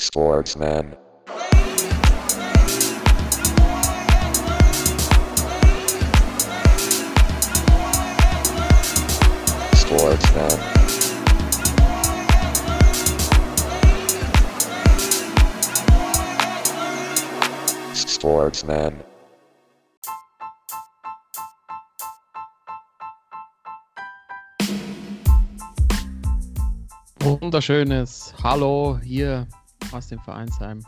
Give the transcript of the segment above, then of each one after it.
Sportsman. Sportsman. Sportsman. Wunderschönes Hallo hier aus dem Vereinsheim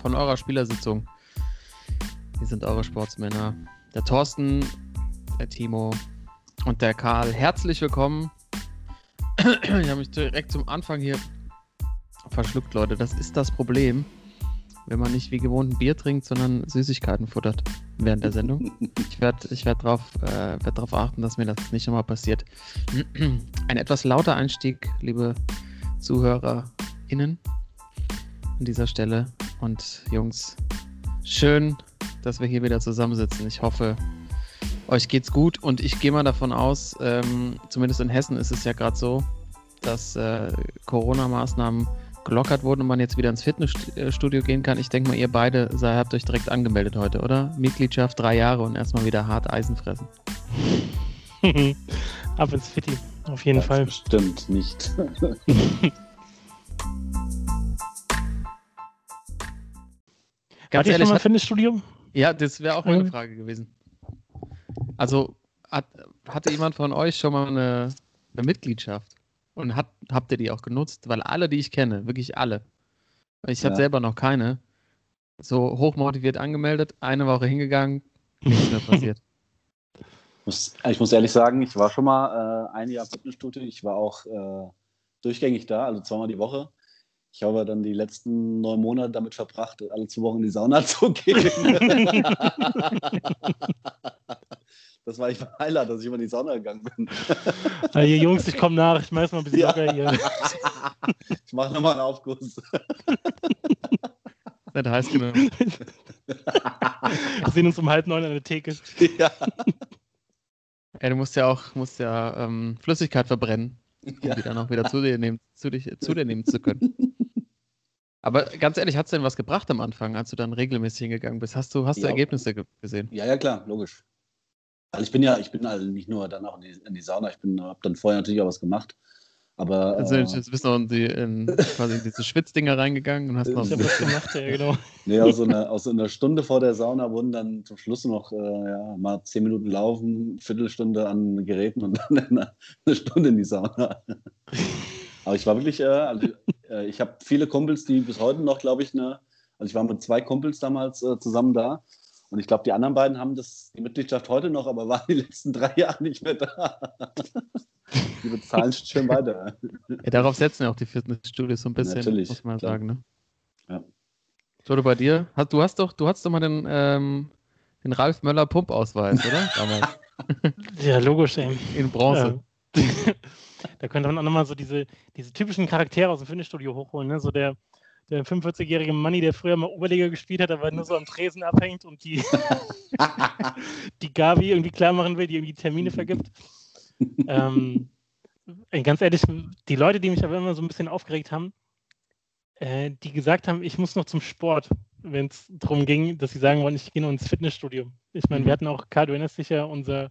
von eurer Spielersitzung. Wir sind eure Sportsmänner. Der Thorsten, der Timo und der Karl. Herzlich willkommen. Ich habe mich direkt zum Anfang hier verschluckt, Leute. Das ist das Problem, wenn man nicht wie gewohnt ein Bier trinkt, sondern Süßigkeiten futtert während der Sendung. Ich werde ich werd darauf äh, werd drauf achten, dass mir das nicht nochmal passiert. Ein etwas lauter Einstieg, liebe ZuhörerInnen, an dieser Stelle. Und Jungs, schön, dass wir hier wieder zusammensitzen. Ich hoffe, euch geht's gut und ich gehe mal davon aus, ähm, zumindest in Hessen ist es ja gerade so, dass äh, Corona-Maßnahmen gelockert wurden und man jetzt wieder ins Fitnessstudio gehen kann. Ich denke mal, ihr beide sei, habt euch direkt angemeldet heute, oder? Mitgliedschaft drei Jahre und erstmal wieder hart Eisen fressen. Ab ins Fitti, auf jeden Das Fall. Bestimmt nicht. Wart ihr schon ehrlich, mal im hat- Fitnessstudio? Ja, das wäre auch meine Mhm. Frage gewesen. Also, hat, hatte jemand von euch schon mal eine, eine Mitgliedschaft? Und hat, habt ihr die auch genutzt? Weil alle, die ich kenne, wirklich alle, ich habe Ja. selber noch keine, so hochmotiviert angemeldet, eine Woche hingegangen, nichts mehr passiert. Muss, ich muss ehrlich sagen, ich war schon mal äh, ein Jahr im Fitnessstudio. Ich war auch äh, durchgängig da, also zweimal die Woche. Ich habe dann die letzten neun Monate damit verbracht, alle zwei Wochen in die Sauna zu gehen. das war echt ein Highlight, dass ich immer in die Sauna gegangen bin. Ah, hier, Jungs, ich komme nach, ich schmeiß mal ein bisschen Ja. locker hier. Ich mache nochmal einen Aufguss. Nicht heiß genug. Wir sehen uns um halb neun an der Theke. ja. Ey, du musst ja auch musst ja, ähm, Flüssigkeit verbrennen, um die dann auch wieder zu dir nehmen zu, dich, zu dir nehmen zu können. Aber ganz ehrlich, hat es denn was gebracht am Anfang, als du dann regelmäßig hingegangen bist? Hast du, hast du Ja. Ergebnisse ge gesehen? ja, ja, klar, logisch. Also ich bin ja, ich bin also nicht nur dann auch in die, in die Sauna, ich bin, habe dann vorher natürlich auch was gemacht. Aber Also äh, jetzt bist du noch in, die, in quasi in diese Schwitzdinger reingegangen und hast noch habe was gemacht, ja, genau. Nee, aus so, einer, aus so einer Stunde vor der Sauna wurden dann zum Schluss noch äh, ja, mal zehn Minuten laufen, Viertelstunde an Geräten und dann eine, eine Stunde in die Sauna. Aber ich war wirklich, äh, also, äh, ich habe viele Kumpels, die bis heute noch, glaube ich, eine, also ich war mit zwei Kumpels damals äh, zusammen da. Und ich glaube, die anderen beiden haben das, die Mitgliedschaft heute noch, aber waren die letzten drei Jahre nicht mehr da. Die bezahlen schön weiter. Ja, darauf setzen ja auch die Fitnessstudios so ein bisschen, Natürlich, muss man klar. sagen. Ne? Ja. So, du bei dir? Hast, du hast doch, du hast doch mal den, ähm, den Ralf Möller Pumpausweis, oder? Damals. Ja, logisch, ey. In Bronze. Ja. da könnte man auch nochmal so diese, diese typischen Charaktere aus dem Fitnessstudio hochholen, ne? So der, der 45-jährige Manni, der früher mal Oberliga gespielt hat, aber nur so am Tresen abhängt und die, die Gabi irgendwie klar machen will, die irgendwie Termine vergibt. ähm, ganz ehrlich, die Leute, die mich aber immer so ein bisschen aufgeregt haben, äh, die gesagt haben, ich muss noch zum Sport, wenn es darum ging, dass sie sagen wollen, ich gehe noch ins Fitnessstudio. Ich meine, Mhm. wir hatten auch erinnerst dich ja, unser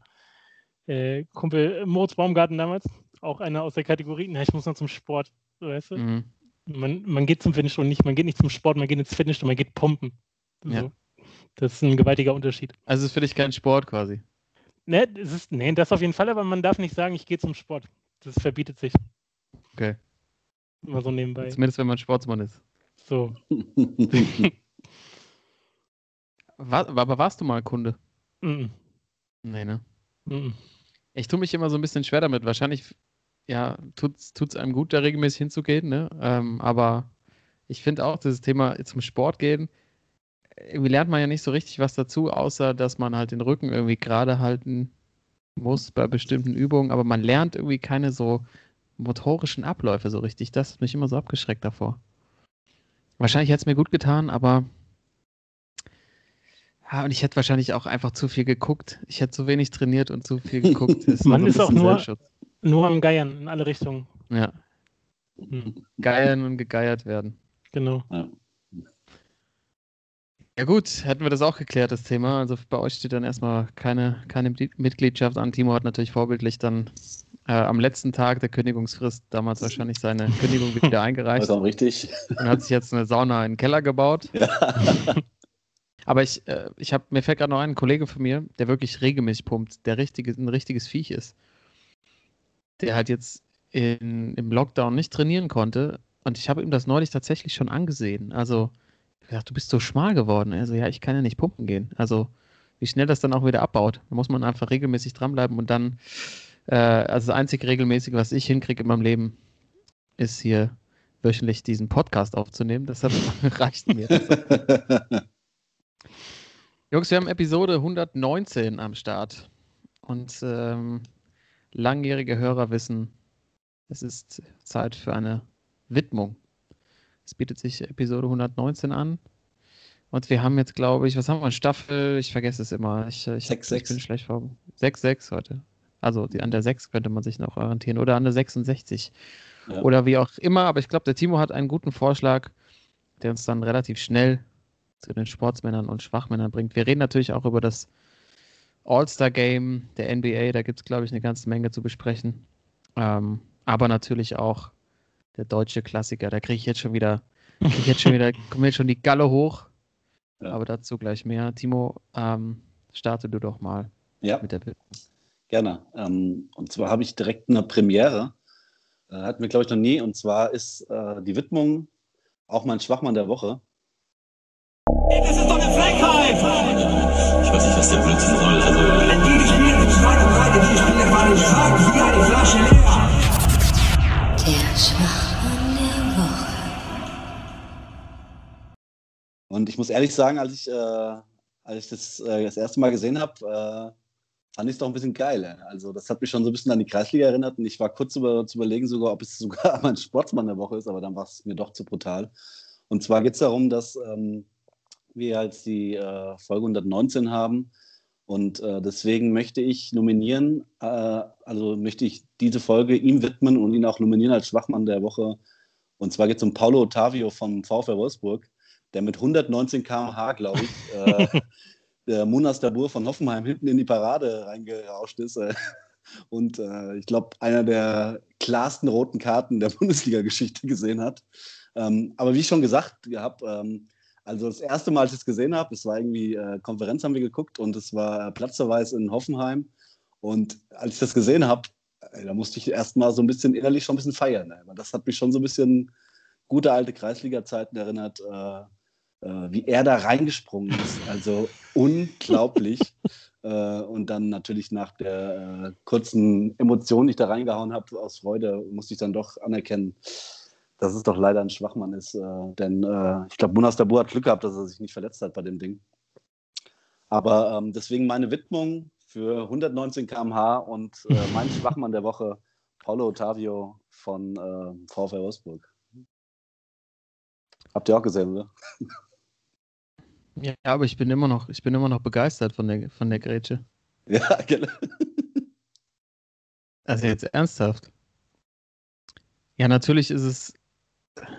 äh, Kumpel Moritz Baumgarten damals, auch einer aus der Kategorie, na, ich muss noch zum Sport, weißt du? Mhm. Man, man geht zum Fitnessstudio nicht, man geht nicht zum Sport, man geht ins Fitnessstudio, man geht pumpen. So. Ja. Das ist ein gewaltiger Unterschied. Also es ist für dich kein Sport quasi. Ne, es ist, nee, das auf jeden Fall, aber man darf nicht sagen, ich gehe zum Sport. Das verbietet sich. Okay. Immer so nebenbei. Zumindest wenn man Sportsmann ist. So. War, aber warst du mal Kunde? Mm, Nee, ne? mm. Ich tue mich immer so ein bisschen schwer damit. Wahrscheinlich, ja, tut es einem gut, da regelmäßig hinzugehen, ne? Ähm, aber ich finde auch, dieses Thema zum Sport gehen, irgendwie lernt man ja nicht so richtig was dazu, außer dass man halt den Rücken irgendwie gerade halten muss bei bestimmten Übungen, aber man lernt irgendwie keine so motorischen Abläufe so richtig. Das hat mich immer so abgeschreckt davor. Wahrscheinlich hätte es mir gut getan, aber ja, und ich hätte wahrscheinlich auch einfach zu viel geguckt. Ich hätte zu wenig trainiert und zu viel geguckt. Das Man ist auch nur-. Nur am Geiern in alle Richtungen. Ja, Hm. geiern und gegeiert werden. Genau. Ja. Ja gut, hätten wir das auch geklärt, das Thema. Also bei euch steht dann erstmal keine, keine Mitgliedschaft an. Timo hat natürlich vorbildlich dann äh, am letzten Tag der Kündigungsfrist damals wahrscheinlich seine Kündigung wieder eingereicht Vollkommen richtig. und hat sich jetzt eine Sauna in den Keller gebaut. Ja. Aber ich, äh, ich habe mir fällt gerade noch ein Kollege von mir, der wirklich regelmäßig pumpt, der richtige, ein richtiges Viech ist. Der halt jetzt in, im Lockdown nicht trainieren konnte. Und ich habe ihm das neulich tatsächlich schon angesehen. Also, ich dachte, du bist so schmal geworden. Also, ja, ich kann ja nicht pumpen gehen. Also, wie schnell das dann auch wieder abbaut. Da muss man einfach regelmäßig dranbleiben und dann, äh, also das einzige regelmäßige, was ich hinkriege in meinem Leben, ist hier wöchentlich diesen Podcast aufzunehmen. Deshalb reicht mir. das. Jungs, wir haben Episode 119 am Start. Und ähm, langjährige Hörer wissen, es ist Zeit für eine Widmung. Es bietet sich Episode 119 an. Und wir haben jetzt, glaube ich, was haben wir? Staffel, ich vergesse es immer. Ich, ich, Sechs, ich sechs. bin schlecht vor. 6-6 heute. Also die, an der 6 könnte man sich noch orientieren. Oder an der 66. Ja. Oder wie auch immer. Aber ich glaube, der Timo hat einen guten Vorschlag, der uns dann relativ schnell zu den Sportsmännern und Schwachmännern bringt. Wir reden natürlich auch über das All-Star-Game der NBA. Da gibt es, glaube ich, eine ganze Menge zu besprechen. Ähm, aber natürlich auch der deutsche Klassiker. Da kriege ich jetzt schon wieder, krieg ich jetzt schon wieder, kommt jetzt schon die Galle hoch. Ja. Aber dazu gleich mehr. Timo, ähm, starte du doch mal ja. mit der Bitte. Gerne. Ähm, und zwar habe ich direkt eine Premiere. Äh, hatten wir, glaube ich, noch nie. Und zwar ist äh, die Widmung auch mein Schwachmann der Woche. Das ist doch eine Frechheit! Ich weiß nicht, was der Blödsinn soll. Also, Die Spiele mit Schwein und Breite, die Spiele waren stark wie eine Flasche leer. Der Schwachmann der Woche. Und ich muss ehrlich sagen, als ich, äh, als ich das äh, das erste Mal gesehen habe, äh, fand ich es doch ein bisschen geil. Also das hat mich schon so ein bisschen an die Kreisliga erinnert und ich war kurz über, zu überlegen, sogar, ob es sogar mein Sportsmann der Woche ist, aber dann war es mir doch zu brutal. Und zwar geht es darum, dass ähm, wir jetzt die äh, Folge 119 haben und äh, deswegen möchte ich nominieren, äh, also möchte ich diese Folge ihm widmen und ihn auch nominieren als Schwachmann der Woche. Und zwar geht es um Paulo Ottavio vom VfL Wolfsburg, der mit 119 km/h, glaube ich, äh, der Munas Dabur von Hoffenheim hinten in die Parade reingerauscht ist. Und äh, ich glaube, einer der klarsten roten Karten der Bundesliga-Geschichte gesehen hat. Ähm, aber wie ich schon gesagt habe, ähm, also das erste Mal, als ich es gesehen habe, es war irgendwie äh, Konferenz, haben wir geguckt und es war Platzverweis in Hoffenheim. Und als ich das gesehen habe, da musste ich erst mal so ein bisschen innerlich schon ein bisschen feiern. Ey. Das hat mich schon so ein bisschen gute alte Kreisliga-Zeiten erinnert, äh, äh, wie er da reingesprungen ist. Also unglaublich. äh, und dann natürlich nach der äh, kurzen Emotion, die ich da reingehauen habe, aus Freude, musste ich dann doch anerkennen, dass es doch leider ein Schwachmann ist. Äh, denn äh, ich glaube, Munas Dabur hat Glück gehabt, dass er sich nicht verletzt hat bei dem Ding. Aber ähm, deswegen meine Widmung für 119 km/h und äh, mein Schwachmann der Woche, Paulo Ottavio von äh, VfL Wolfsburg. Habt ihr auch gesehen, oder? Ja, aber ich bin immer noch, ich bin immer noch begeistert von der, von der Grätsche. Ja, genau. Also jetzt ernsthaft. Ja, natürlich ist es,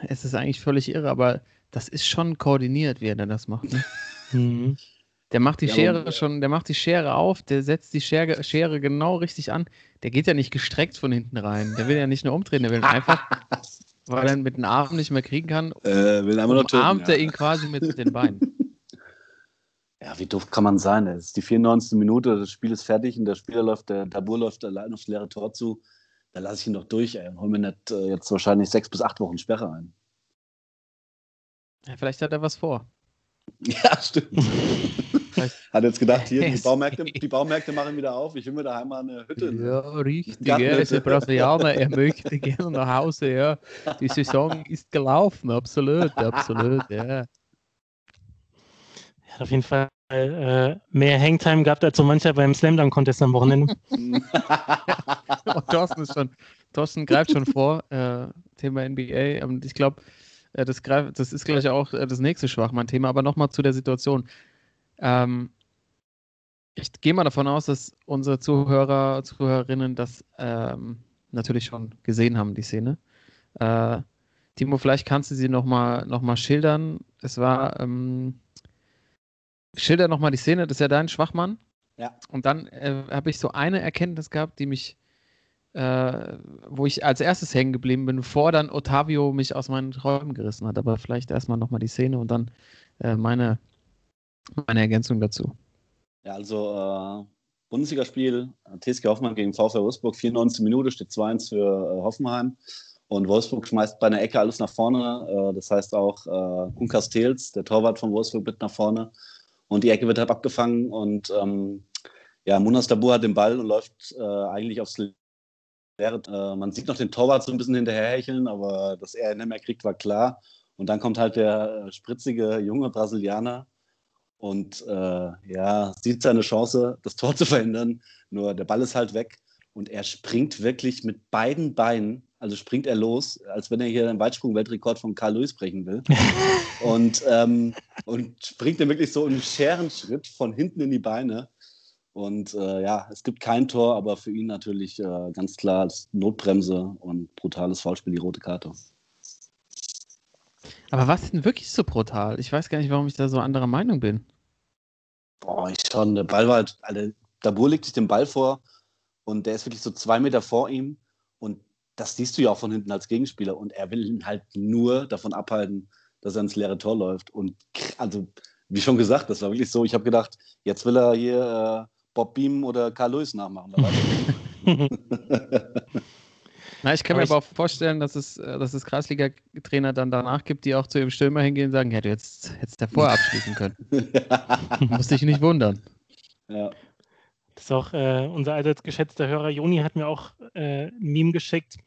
es ist eigentlich völlig irre, aber das ist schon koordiniert, wie er denn das macht. Ne? Mhm. Der macht die Ja, Schere aber- schon, der macht die Schere auf, der setzt die Schere, Schere genau richtig an. Der geht ja nicht gestreckt von hinten rein. Der will ja nicht nur umdrehen, der will einfach, weil er ihn mit den Armen nicht mehr kriegen kann, Äh, will einmal noch töten, umarmt ja. er ihn quasi mit den Beinen. Ja, wie doof kann man sein? Es ist die 94. Minute, das Spiel ist fertig und der Spieler läuft, der Tabur läuft allein aufs leere Tor zu. Da lasse ich ihn doch durch, ey, und hol mir nicht äh, jetzt wahrscheinlich sechs bis acht Wochen Sperre ein. Ja, vielleicht hat er was vor. Ja, stimmt. Hat jetzt gedacht, hier, die. Baumärkte, die Baumärkte machen wieder auf, ich will mir daheim mal eine Hütte. Ja, richtig. Er ist ein Brasilianer, er möchte gerne nach Hause, ja. Die Saison ist gelaufen, absolut, absolut, ja. Er hat auf jeden Fall äh, mehr Hangtime gehabt als so mancher beim Slam Dunk Contest am Wochenende. Und Thorsten ist schon, Thorsten greift schon vor, äh, Thema NBA. Und ich glaube, äh, das, das ist gleich auch äh, das nächste Schwachmann-Thema, aber nochmal zu der Situation. Ähm, ich gehe mal davon aus, dass unsere Zuhörer, Zuhörerinnen das ähm, natürlich schon gesehen haben, die Szene. Äh, Timo, vielleicht kannst du sie nochmal noch mal schildern. Es war, ähm, schilder nochmal die Szene, das ist ja dein Schwachmann. Ja. Und dann äh, habe ich so eine Erkenntnis gehabt, die mich, äh, wo ich als erstes hängen geblieben bin, bevor dann Otavio mich aus meinen Träumen gerissen hat. Aber vielleicht erstmal nochmal die Szene und dann äh, meine, meine Ergänzung dazu. Ja, also äh, Bundesligaspiel, TSG Hoffmann gegen VfL Wolfsburg, 94 Minute, steht 2-1 für äh, Hoffenheim. Und Wolfsburg schmeißt bei einer Ecke alles nach vorne. Äh, das heißt auch äh, Kunkas Tels, der Torwart von Wolfsburg, mit nach vorne. Und die Ecke wird halt abgefangen. Und ähm, ja, Munas Dabur hat den Ball und läuft äh, eigentlich aufs Leere. Äh, man sieht noch den Torwart so ein bisschen hinterherhecheln, aber dass er ihn nicht mehr kriegt, war klar. Und dann kommt halt der äh, spritzige junge Brasilianer und äh, ja, sieht seine Chance, das Tor zu verhindern. Nur der Ball ist halt weg und er springt wirklich mit beiden Beinen, also springt er los, als wenn er hier den Weitsprung-Weltrekord von Karl Lewis brechen will. und, ähm, und springt dann wirklich so im Scherenschritt von hinten in die Beine. Und äh, ja, es gibt kein Tor, aber für ihn natürlich äh, ganz klar Notbremse und brutales Foulspiel, die rote Karte. Aber was ist denn wirklich so brutal? Ich weiß gar nicht, warum ich da so anderer Meinung bin. Boah, ich schon. Der Ball war halt, also, Dabur legt sich den Ball vor und der ist wirklich so zwei Meter vor ihm und das siehst du ja auch von hinten als Gegenspieler und er will ihn halt nur davon abhalten, dass er ins leere Tor läuft. Und also, wie schon gesagt, das war wirklich so, ich habe gedacht, jetzt will er hier äh, Bob Beam oder Karl Lewis nachmachen. Na, ich kann Aber mir aber auch vorstellen, dass es, äh, dass es Kreisliga-Trainer dann danach gibt, die auch zu ihrem Stürmer hingehen und sagen, hätte jetzt hättest du vorher abschließen können. Musst dich nicht wundern. ja. Das ist auch äh, unser allseits geschätzter Hörer Joni hat mir auch äh, ein Meme geschickt.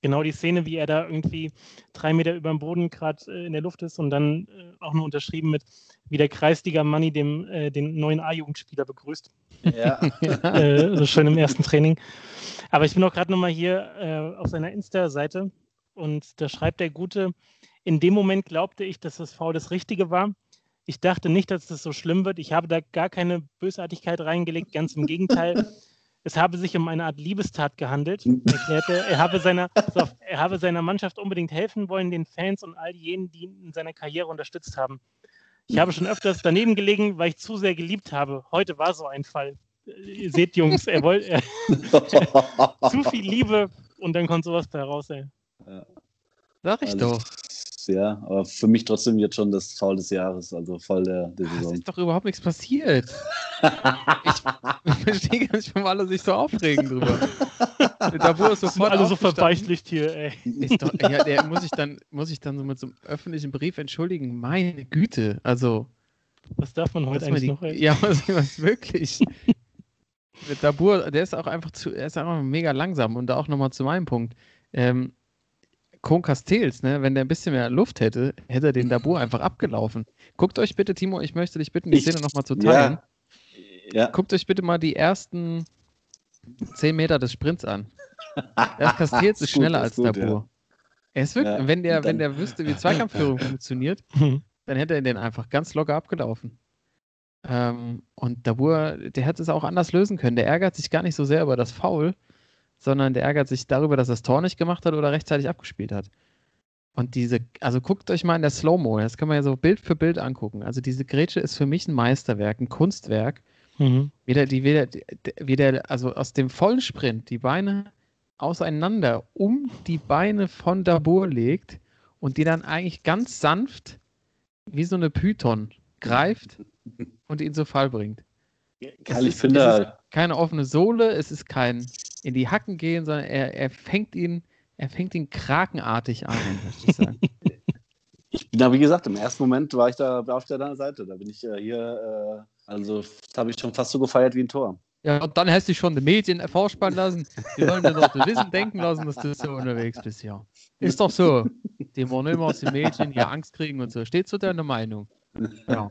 Genau die Szene, wie er da irgendwie drei Meter über dem Boden gerade äh, in der Luft ist und dann äh, auch nur unterschrieben mit, wie der Kreisliga-Manni dem, äh, den neuen A-Jugendspieler begrüßt. ja. äh, so schön im ersten Training. Aber ich bin auch gerade nochmal hier äh, auf seiner Insta-Seite und da schreibt der Gute, in dem Moment glaubte ich, dass das Foul das Richtige war. Ich dachte nicht, dass das so schlimm wird. Ich habe da gar keine Bösartigkeit reingelegt, ganz im Gegenteil. Es habe sich um eine Art Liebestat gehandelt, erklärte er. Er habe, seiner, er habe seiner Mannschaft unbedingt helfen wollen, den Fans und all jenen, die ihn in seiner Karriere unterstützt haben. Ich habe schon öfters daneben gelegen, weil ich zu sehr geliebt habe. Heute war so ein Fall. Äh, Ihr seht, Jungs, er wollte zu viel Liebe und dann kommt sowas bei heraus, ey. Sag ich Also, doch. Ja, aber für mich trotzdem jetzt schon das Foul des Jahres, also voll der, der Es Saison. ist doch überhaupt nichts passiert. Ich verstehe gar nicht, warum alle sich so aufregen drüber. Der Dabur ist Sind sofort alle so verbeichlicht hier, ey. Ist doch, ja, der muss ich dann, muss ich dann so mit so einem öffentlichen Brief entschuldigen. Meine Güte, also. Was darf man heute eigentlich die, noch, ey? Ja, was, was wirklich. Der Dabur, der ist auch einfach zu, er ist einfach mega langsam. Und da auch nochmal zu meinem Punkt. Ähm, Kohn Castells, ne, wenn der ein bisschen mehr Luft hätte, hätte er den Dabur einfach abgelaufen. Guckt euch bitte, Timo, ich möchte dich bitten, die Ich- Szene nochmal zu teilen. Ja, Guckt euch bitte mal die ersten 10 Meter des Sprints an. Ist Ist gut, schneller als gut, Dabur. Er ist wirklich, Ja, wenn der, wenn der wüsste, wie Zweikampfführung funktioniert, dann hätte er den einfach ganz locker abgelaufen. Ähm, und Dabur, der hätte es auch anders lösen können. Der ärgert sich gar nicht so sehr über das Foul, sondern der ärgert sich darüber, dass er das Tor nicht gemacht hat oder rechtzeitig abgespielt hat. Und diese, also guckt euch mal in der Slow-Mo, das kann man ja so Bild für Bild angucken. Also diese Grätsche ist für mich ein Meisterwerk, ein Kunstwerk. Mhm. Wie der, die, wie der, wie der, also aus dem vollen Sprint die Beine auseinander um die Beine von Dabur legt und die dann eigentlich ganz sanft wie so eine Python greift und ihn zu Fall bringt. Karl, Es ich ist- finde, keine offene Sohle, es ist kein in die Hacken gehen, sondern er, er fängt ihn, er fängt ihn krakenartig an, möchte ich sagen. ich bin da, wie gesagt, im ersten Moment war ich da war auf deiner Seite. Da bin ich äh, hier, äh, also das habe ich schon fast so gefeiert wie ein Tor. Ja, und dann hast du schon die Medien vorspannen lassen. Die wollen dir doch wissen, denken lassen, dass du so unterwegs bist, ja. Ist doch so. Die wollen immer aus den Medien hier Angst kriegen und so. Steht zu deiner Meinung. Ja,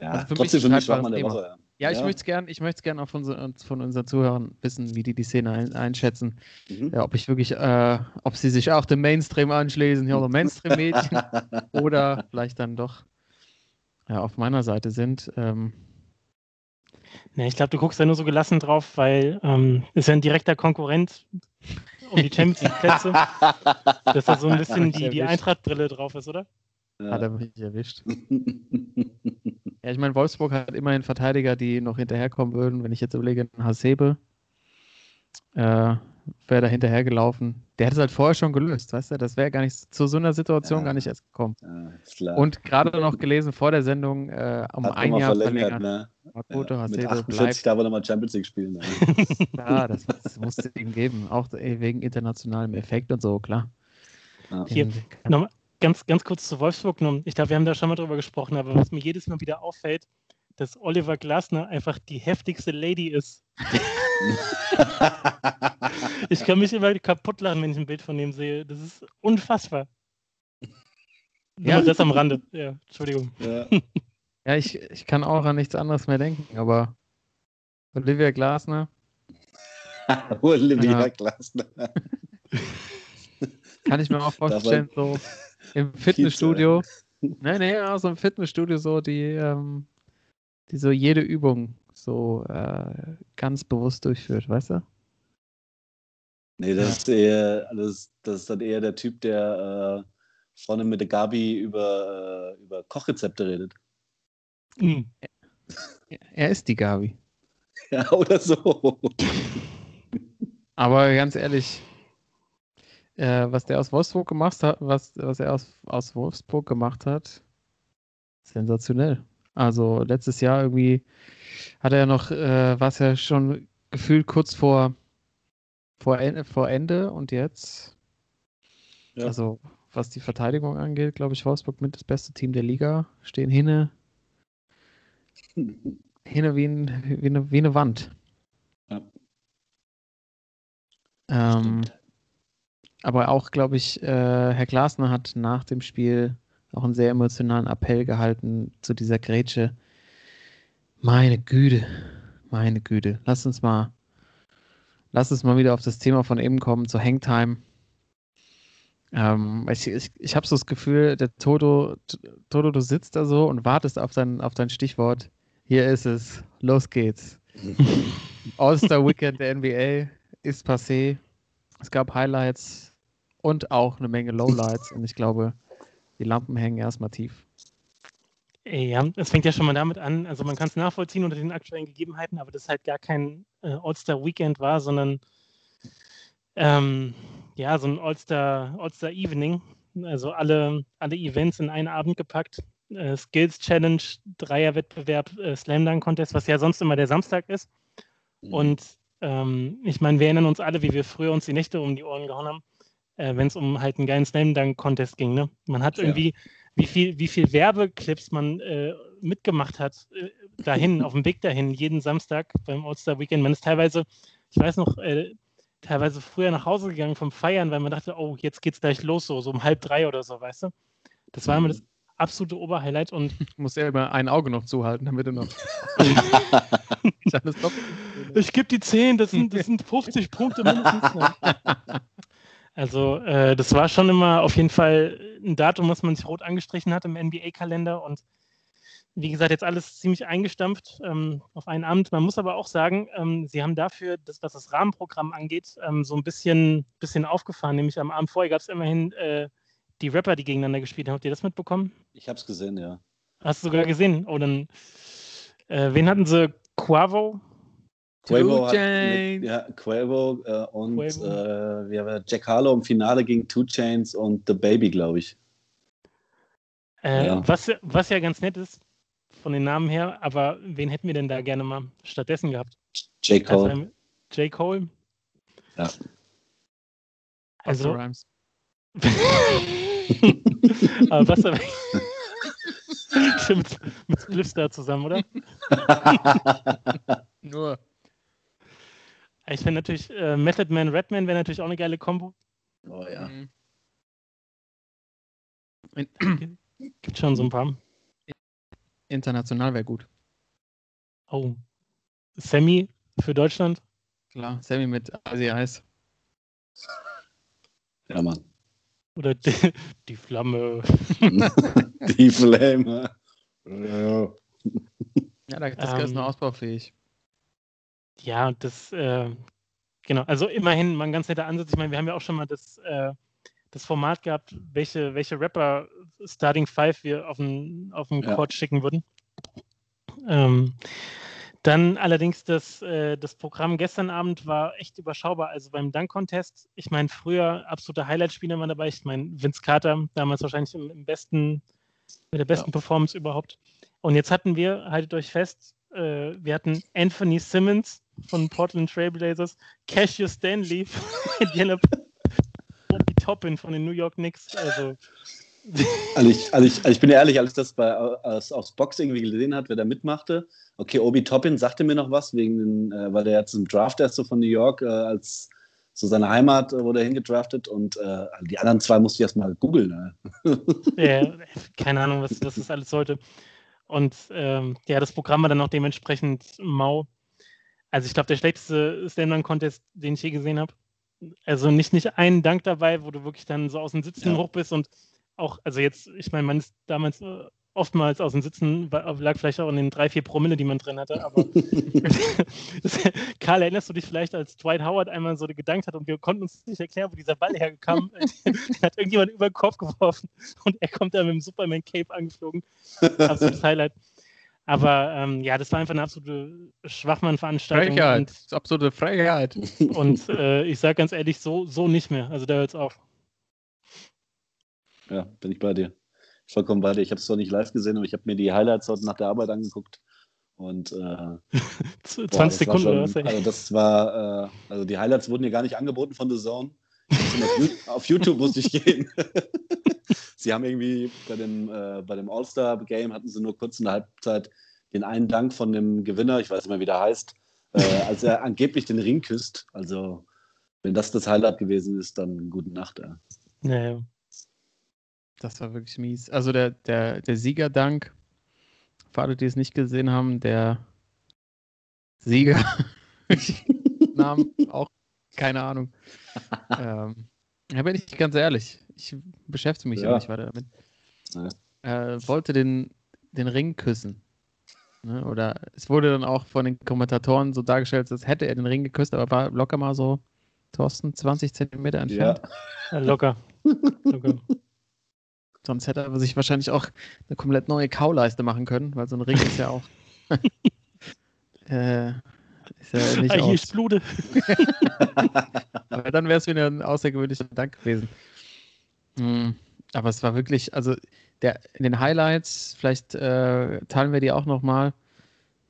Ja, Also für trotzdem mich für mich streitbares Schwachmann der Thema. Woche. ja ich Ja. möchte es gerne gern auch von, von unseren Zuhörern wissen, wie die die Szene ein, einschätzen. Mhm. Ja, ob ich wirklich, äh, ob sie sich auch dem Mainstream anschließen, ja, oder Mainstream-Mädchen, oder vielleicht dann doch ja, auf meiner Seite sind. Ähm, Ne, ich glaube, du guckst da nur so gelassen drauf, weil ähm, ist ja ein direkter Konkurrent um die Champions League Plätze, dass da so ein bisschen die, die. Eintracht-Brille drauf ist, oder? Hat er mich erwischt. Ja, ich meine, Wolfsburg hat immerhin Verteidiger, die noch hinterherkommen würden. Wenn ich jetzt überlege, ein Hasebe äh, wäre da hinterhergelaufen. Der hätte es halt vorher schon gelöst, weißt du? Das wäre gar nicht zu so einer Situation Ja. gar nicht erst gekommen. Ja. Und gerade noch gelesen vor der Sendung, äh, um Hat ein Jahr verlängert, ne? Makoto Ja, mit Hasebe 48 bleibt. darf er nochmal Champions League spielen. Ne? Ja, das, das musste ihm geben. Auch äh, wegen internationalem Effekt und so, klar. Ja. Hier, Nochmal ganz, ganz kurz zu Wolfsburg. Ich glaube, wir haben da schon mal drüber gesprochen, aber was mir jedes Mal wieder auffällt, dass Oliver Glasner einfach die heftigste Lady ist. Ich kann mich immer kaputt lachen, wenn ich ein Bild von ihm sehe. Das ist unfassbar. Ja. Das am Rande. Ja, Entschuldigung. ja. Ja, ich, ich kann auch an nichts anderes mehr denken, aber Olivia Glasner Olivia Ja. Glasner. kann ich mir auch vorstellen, so im Fitnessstudio. Nee, nee, ja, so im Fitnessstudio so, die, ähm, die so jede Übung so äh, ganz bewusst durchführt, weißt du? Nee, das ist eher, das, das ist dann eher der Typ, der äh, vorne mit der Gabi über, äh, über Kochrezepte redet. Hm. Er ist die Gabi. Ja, oder so. Aber ganz ehrlich, äh, was der aus Wolfsburg gemacht hat, was, was er aus, aus Wolfsburg gemacht hat, sensationell. Also letztes Jahr irgendwie hat er ja noch, äh, war es ja schon gefühlt kurz vor, vor, En- vor Ende und jetzt, Ja. also was die Verteidigung angeht, glaube ich, Wolfsburg mit das beste Team der Liga, stehen hinne, hinne wie, ein, wie, eine, wie eine Wand. Ja. Ähm, aber auch, glaube ich, äh, Herr Glasner hat nach dem Spiel auch einen sehr emotionalen Appell gehalten zu dieser Grätsche. Meine Güte, meine Güte. Lass uns mal, lass uns mal wieder auf das Thema von eben kommen, zur Hangtime. Ähm, ich ich, ich habe so das Gefühl, der Toto, Toto, du sitzt da so und wartest auf dein, auf dein Stichwort. Hier ist es. Los geht's. All-Star Weekend der NBA ist passé. Es gab Highlights und auch eine Menge Lowlights. Und ich glaube, die Lampen hängen erstmal tief. Ja, es fängt ja schon mal damit an, also man kann es nachvollziehen unter den aktuellen Gegebenheiten, aber das halt gar kein äh, All-Star-Weekend war, sondern ähm, ja, so ein All-Star, All-Star-Evening. Also alle, alle Events in einen Abend gepackt. Äh, Skills Challenge, Dreierwettbewerb, äh, Slam Dunk Contest, was ja sonst immer der Samstag ist. Und ähm, ich meine, wir erinnern uns alle, wie wir früher uns die Nächte um die Ohren gehauen haben, äh, wenn es um halt einen geilen Slam Dunk Contest ging. Ne? Man hat Ja. irgendwie, wie viel, wie viel Werbeclips man äh, mitgemacht hat, äh, dahin, auf dem Weg dahin, jeden Samstag beim All-Star Weekend. Man ist teilweise, ich weiß noch, äh, teilweise früher nach Hause gegangen vom Feiern, weil man dachte, oh, jetzt geht's gleich los, so, so um halb drei oder so, weißt du? Das war immer das absolute Oberhighlight und Ich muss ja immer ein Auge noch zuhalten, damit du noch. Ich gebe die 10, das sind, das sind 50 Punkte mindestens. Ne? Also, äh, das war schon immer auf jeden Fall ein Datum, was man sich rot angestrichen hat im NBA-Kalender und wie gesagt, jetzt alles ziemlich eingestampft ähm, auf einen Abend. Man muss aber auch sagen, ähm, sie haben dafür, dass, was das Rahmenprogramm angeht, ähm, so ein bisschen, bisschen aufgefahren. Nämlich am Abend vorher gab es immerhin äh, die Rapper, die gegeneinander gespielt haben. Habt ihr das mitbekommen? Ich hab's gesehen, ja. Hast du sogar gesehen? Oh, dann, äh, wen hatten sie? Quavo? Quavo, hat mit, ja, Quavo äh, und Quavo. Äh, wie war Jack Harlow im Finale gegen Two Chains und The Baby, glaube ich. Äh, Ja. was, was ja ganz nett ist, von den Namen her, aber wen hätten wir denn da gerne mal stattdessen gehabt? J. Also, Cole. ähm, J. Cole? Ja. Also, Also, Rhymes. aber was aber. mit, mit Spliffs da zusammen, oder? Nur. Ich finde natürlich, äh, Method Man, Redman wäre natürlich auch eine geile Kombo. oh ja. Mhm. Gibt schon so ein paar. International wäre gut. Oh. Sammy für Deutschland? Klar, Sammy mit Asia Eis. Ja, Mann. Oder die, die Flamme? Die Flame. Ja. Ja, da- das ist Ähm, nur ausbaufähig. Ja, das, äh, Genau, also immerhin mal ein ganz netter Ansatz. Ich meine, wir haben ja auch schon mal das, äh, das Format gehabt, welche, welche Rapper Starting Five wir auf den, auf den Ja. Court schicken würden. Ähm, dann allerdings das, äh, das Programm gestern Abend war echt überschaubar. Also beim Dunk-Contest, ich meine, früher absolute Highlight-Spieler waren dabei. Ich meine, Vince Carter, damals wahrscheinlich im, im besten, mit der besten Performance überhaupt. Und jetzt hatten wir, haltet euch fest, äh, wir hatten Anthony Simmons von Portland Trailblazers, Cassius Stanley von Indiana Obi Toppin von den New York Knicks. Also Also ich, also, ich, also ich bin ja ehrlich, als ich das bei, aus, aus Box irgendwie gesehen hat, wer da mitmachte, okay, Obi Toppin sagte mir noch was, wegen den, äh, weil der jetzt im Draft erst so von New York äh, als so seine Heimat äh, wurde er hingedraftet und äh, die anderen zwei musste ich erst mal googeln. Ne? äh, keine Ahnung, was, was das alles sollte. Und ähm, ja, das Programm war dann auch dementsprechend mau. Also ich glaube, der schlechteste Stand-On-Contest, den ich je gesehen habe. Also nicht, nicht ein Dank dabei, wo du wirklich dann so aus dem Sitzen Ja. hoch bist und auch, also jetzt, ich meine, man ist damals äh, oftmals aus dem Sitzen, lag vielleicht auch in den drei, vier Promille, die man drin hatte, aber Karl, erinnerst du dich vielleicht, als Dwight Howard einmal so gedankt hat und wir konnten uns nicht erklären, wo dieser Ball herkam? Den hat irgendjemand über den Kopf geworfen und er kommt da mit dem Superman-Cape angeflogen. Absolutes Highlight. Aber ähm, ja, das war einfach eine absolute Schwachmann-Veranstaltung. Frechheit. Und, absolute Frechheit. und äh, ich sage ganz ehrlich, so, so nicht mehr. Also da hört es auf. Ja, bin ich bei dir. Vollkommen bei dir. Ich habe es zwar nicht live gesehen, aber ich habe mir die Highlights heute nach der Arbeit angeguckt. Und äh, Z- 20 Boah, Sekunden oder was? schon, ey? Also das war, äh, also die Highlights wurden hier gar nicht angeboten von The Zone. Auf, You- auf YouTube musste ich gehen. sie haben irgendwie bei dem, äh, bei dem All-Star-Game hatten sie nur kurz in der Halbzeit den einen Dank von dem Gewinner, ich weiß nicht mehr, wie der heißt, äh, als er angeblich den Ring küsst. Also wenn das das Highlight gewesen ist, dann gute Nacht. Ja. Naja. Das war wirklich mies. Also der, der, der Siegerdank, für alle, die es nicht gesehen haben, der Sieger, Namen auch keine Ahnung. ähm, ja, bin ich ganz ehrlich. Ich beschäftige mich ja, Ja. nicht weiter damit. Ja. Äh, wollte den, den Ring küssen. Ne? Oder es wurde dann auch von den Kommentatoren so dargestellt, als hätte er den Ring geküsst, aber war locker mal so, Thorsten, 20 Zentimeter entfernt. Ja. Ja, locker. locker. Sonst hätte er sich wahrscheinlich auch eine komplett neue Kauleiste machen können, weil so ein Ring ist ja auch. äh, ist ja nicht Ah, hier aus. ist Blute. Aber dann wäre es wieder ein außergewöhnlicher Dank gewesen. Mm, Aber es war wirklich, also der, in den Highlights, vielleicht äh, teilen wir die auch nochmal.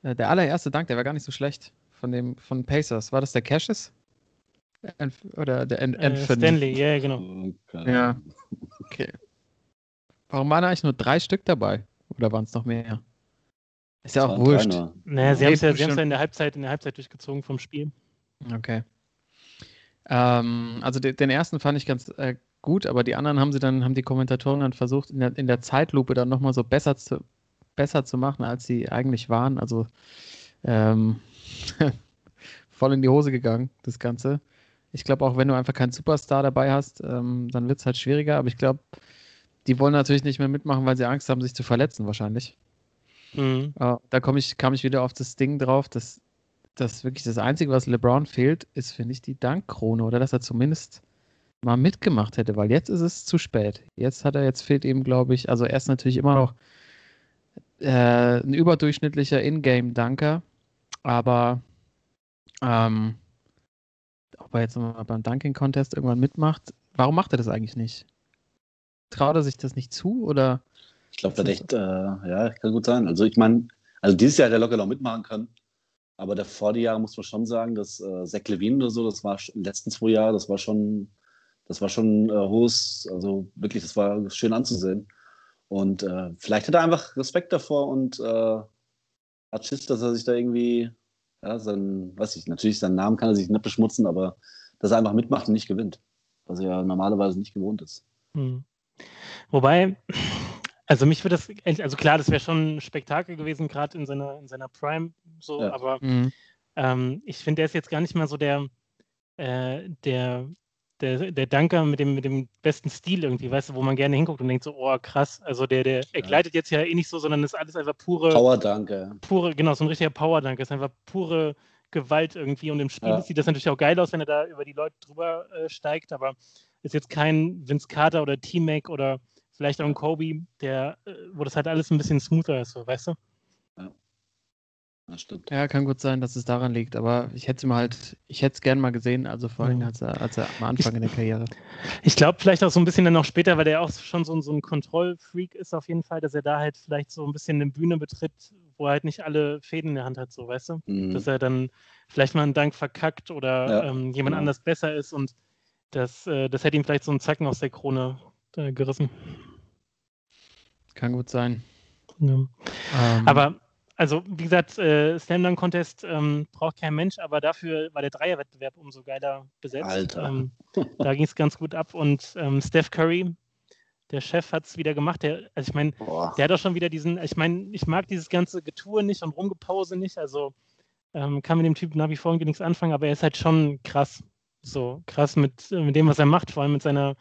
Äh, der allererste Dank, der war gar nicht so schlecht von dem von Pacers. War das der? Enf oder der en Äh? Stanley, ja, genau. Okay. Ja. Okay. Warum waren eigentlich nur drei Stück dabei? Oder waren es noch mehr? Ist ja Das auch wurscht. Naja, sie haben es ja, sie ja in, der Halbzeit, in der Halbzeit durchgezogen vom Spiel. Okay. Ähm, also de den ersten fand ich ganz äh, gut, aber die anderen haben sie dann, haben die Kommentatoren dann versucht, in der, in der Zeitlupe dann nochmal so besser zu, besser zu machen, als sie eigentlich waren. Also ähm, voll in die Hose gegangen, das Ganze. Ich glaube, auch wenn du einfach keinen Superstar dabei hast, ähm, dann wird es halt schwieriger, aber ich glaube, die wollen natürlich nicht mehr mitmachen, weil sie Angst haben, sich zu verletzen, wahrscheinlich. Mhm. Ja, da komm ich, kam ich wieder auf das Ding drauf, dass das wirklich das Einzige, was LeBron fehlt, ist, finde ich, die Dankkrone oder dass er zumindest mal mitgemacht hätte, weil jetzt ist es zu spät. Jetzt hat er, jetzt fehlt ihm, glaube ich, also er ist natürlich immer noch äh, ein überdurchschnittlicher Ingame-Danker, aber ähm, ob er jetzt mal beim Dunking-Contest irgendwann mitmacht, warum macht er das eigentlich nicht? Traut er sich das nicht zu oder? Ich glaube, das echt, äh, ja, kann gut sein. Also ich meine, also dieses Jahr hätte er locker noch mitmachen können. Aber der vor die Jahre muss man schon sagen, dass äh, Zach Levine oder so, das war in den letzten zwei Jahren, das war schon, das war schon äh, hohes, also wirklich, das war schön anzusehen. Und äh, vielleicht hat er einfach Respekt davor und äh, hat Schiss, dass er sich da irgendwie, ja, sein, weiß ich, natürlich, seinen Namen kann er sich nicht beschmutzen, aber dass er einfach mitmacht und nicht gewinnt. Was er ja normalerweise nicht gewohnt ist. Mhm. Wobei, also mich würde das, also klar, das wäre schon ein Spektakel gewesen, gerade in seiner, in seiner Prime, so, Ja. aber Mhm. ähm, ich finde, der ist jetzt gar nicht mal so der, äh, der, der, der Danker mit dem, mit dem besten Stil irgendwie, weißt du, wo man gerne hinguckt und denkt so, oh krass, also der, der, er Ja. gleitet jetzt ja eh nicht so, sondern ist alles einfach pure, Power Danke. pure, genau, so ein richtiger Power-Dank, ist einfach pure Gewalt irgendwie und im Spiel Ja. sieht das natürlich auch geil aus, wenn er da über die Leute drüber äh, steigt, aber ist jetzt kein Vince Carter oder T-Mac oder vielleicht auch ein Kobe, der, äh, wo das halt alles ein bisschen smoother ist, so, weißt du? Das stimmt. Ja, kann gut sein, dass es daran liegt, aber ich hätte es mir halt, ich hätte es gern mal gesehen, also vor allem als er, als er am Anfang in der Karriere. Ich glaube vielleicht auch so ein bisschen dann noch später, weil der auch schon so, ein- so ein Kontrollfreak ist auf jeden Fall, dass er da halt vielleicht so ein bisschen eine Bühne betritt, wo er halt nicht alle Fäden in der Hand hat, so, weißt du? Mhm. dass er dann vielleicht mal einen Dank verkackt oder Ja, ähm, jemand genau. anders besser ist und das, äh, das hätte ihm vielleicht so einen Zacken aus der Krone äh, gerissen. Kann gut sein. Ja. Ähm, Aber also wie gesagt, äh, Slam Dunk Contest ähm, braucht kein Mensch, aber dafür war der Dreierwettbewerb umso geiler besetzt. Alter. Ähm, da ging es ganz gut ab und ähm, Steph Curry, der Chef, hat es wieder gemacht. Der, also ich meine, der hat auch schon wieder diesen, ich meine, ich mag dieses ganze Getue nicht und Rumgepause nicht, also ähm, kann mit dem Typ nach wie vor irgendwie nichts anfangen, aber er ist halt schon krass. So krass mit, mit dem, was er macht, vor allem mit seiner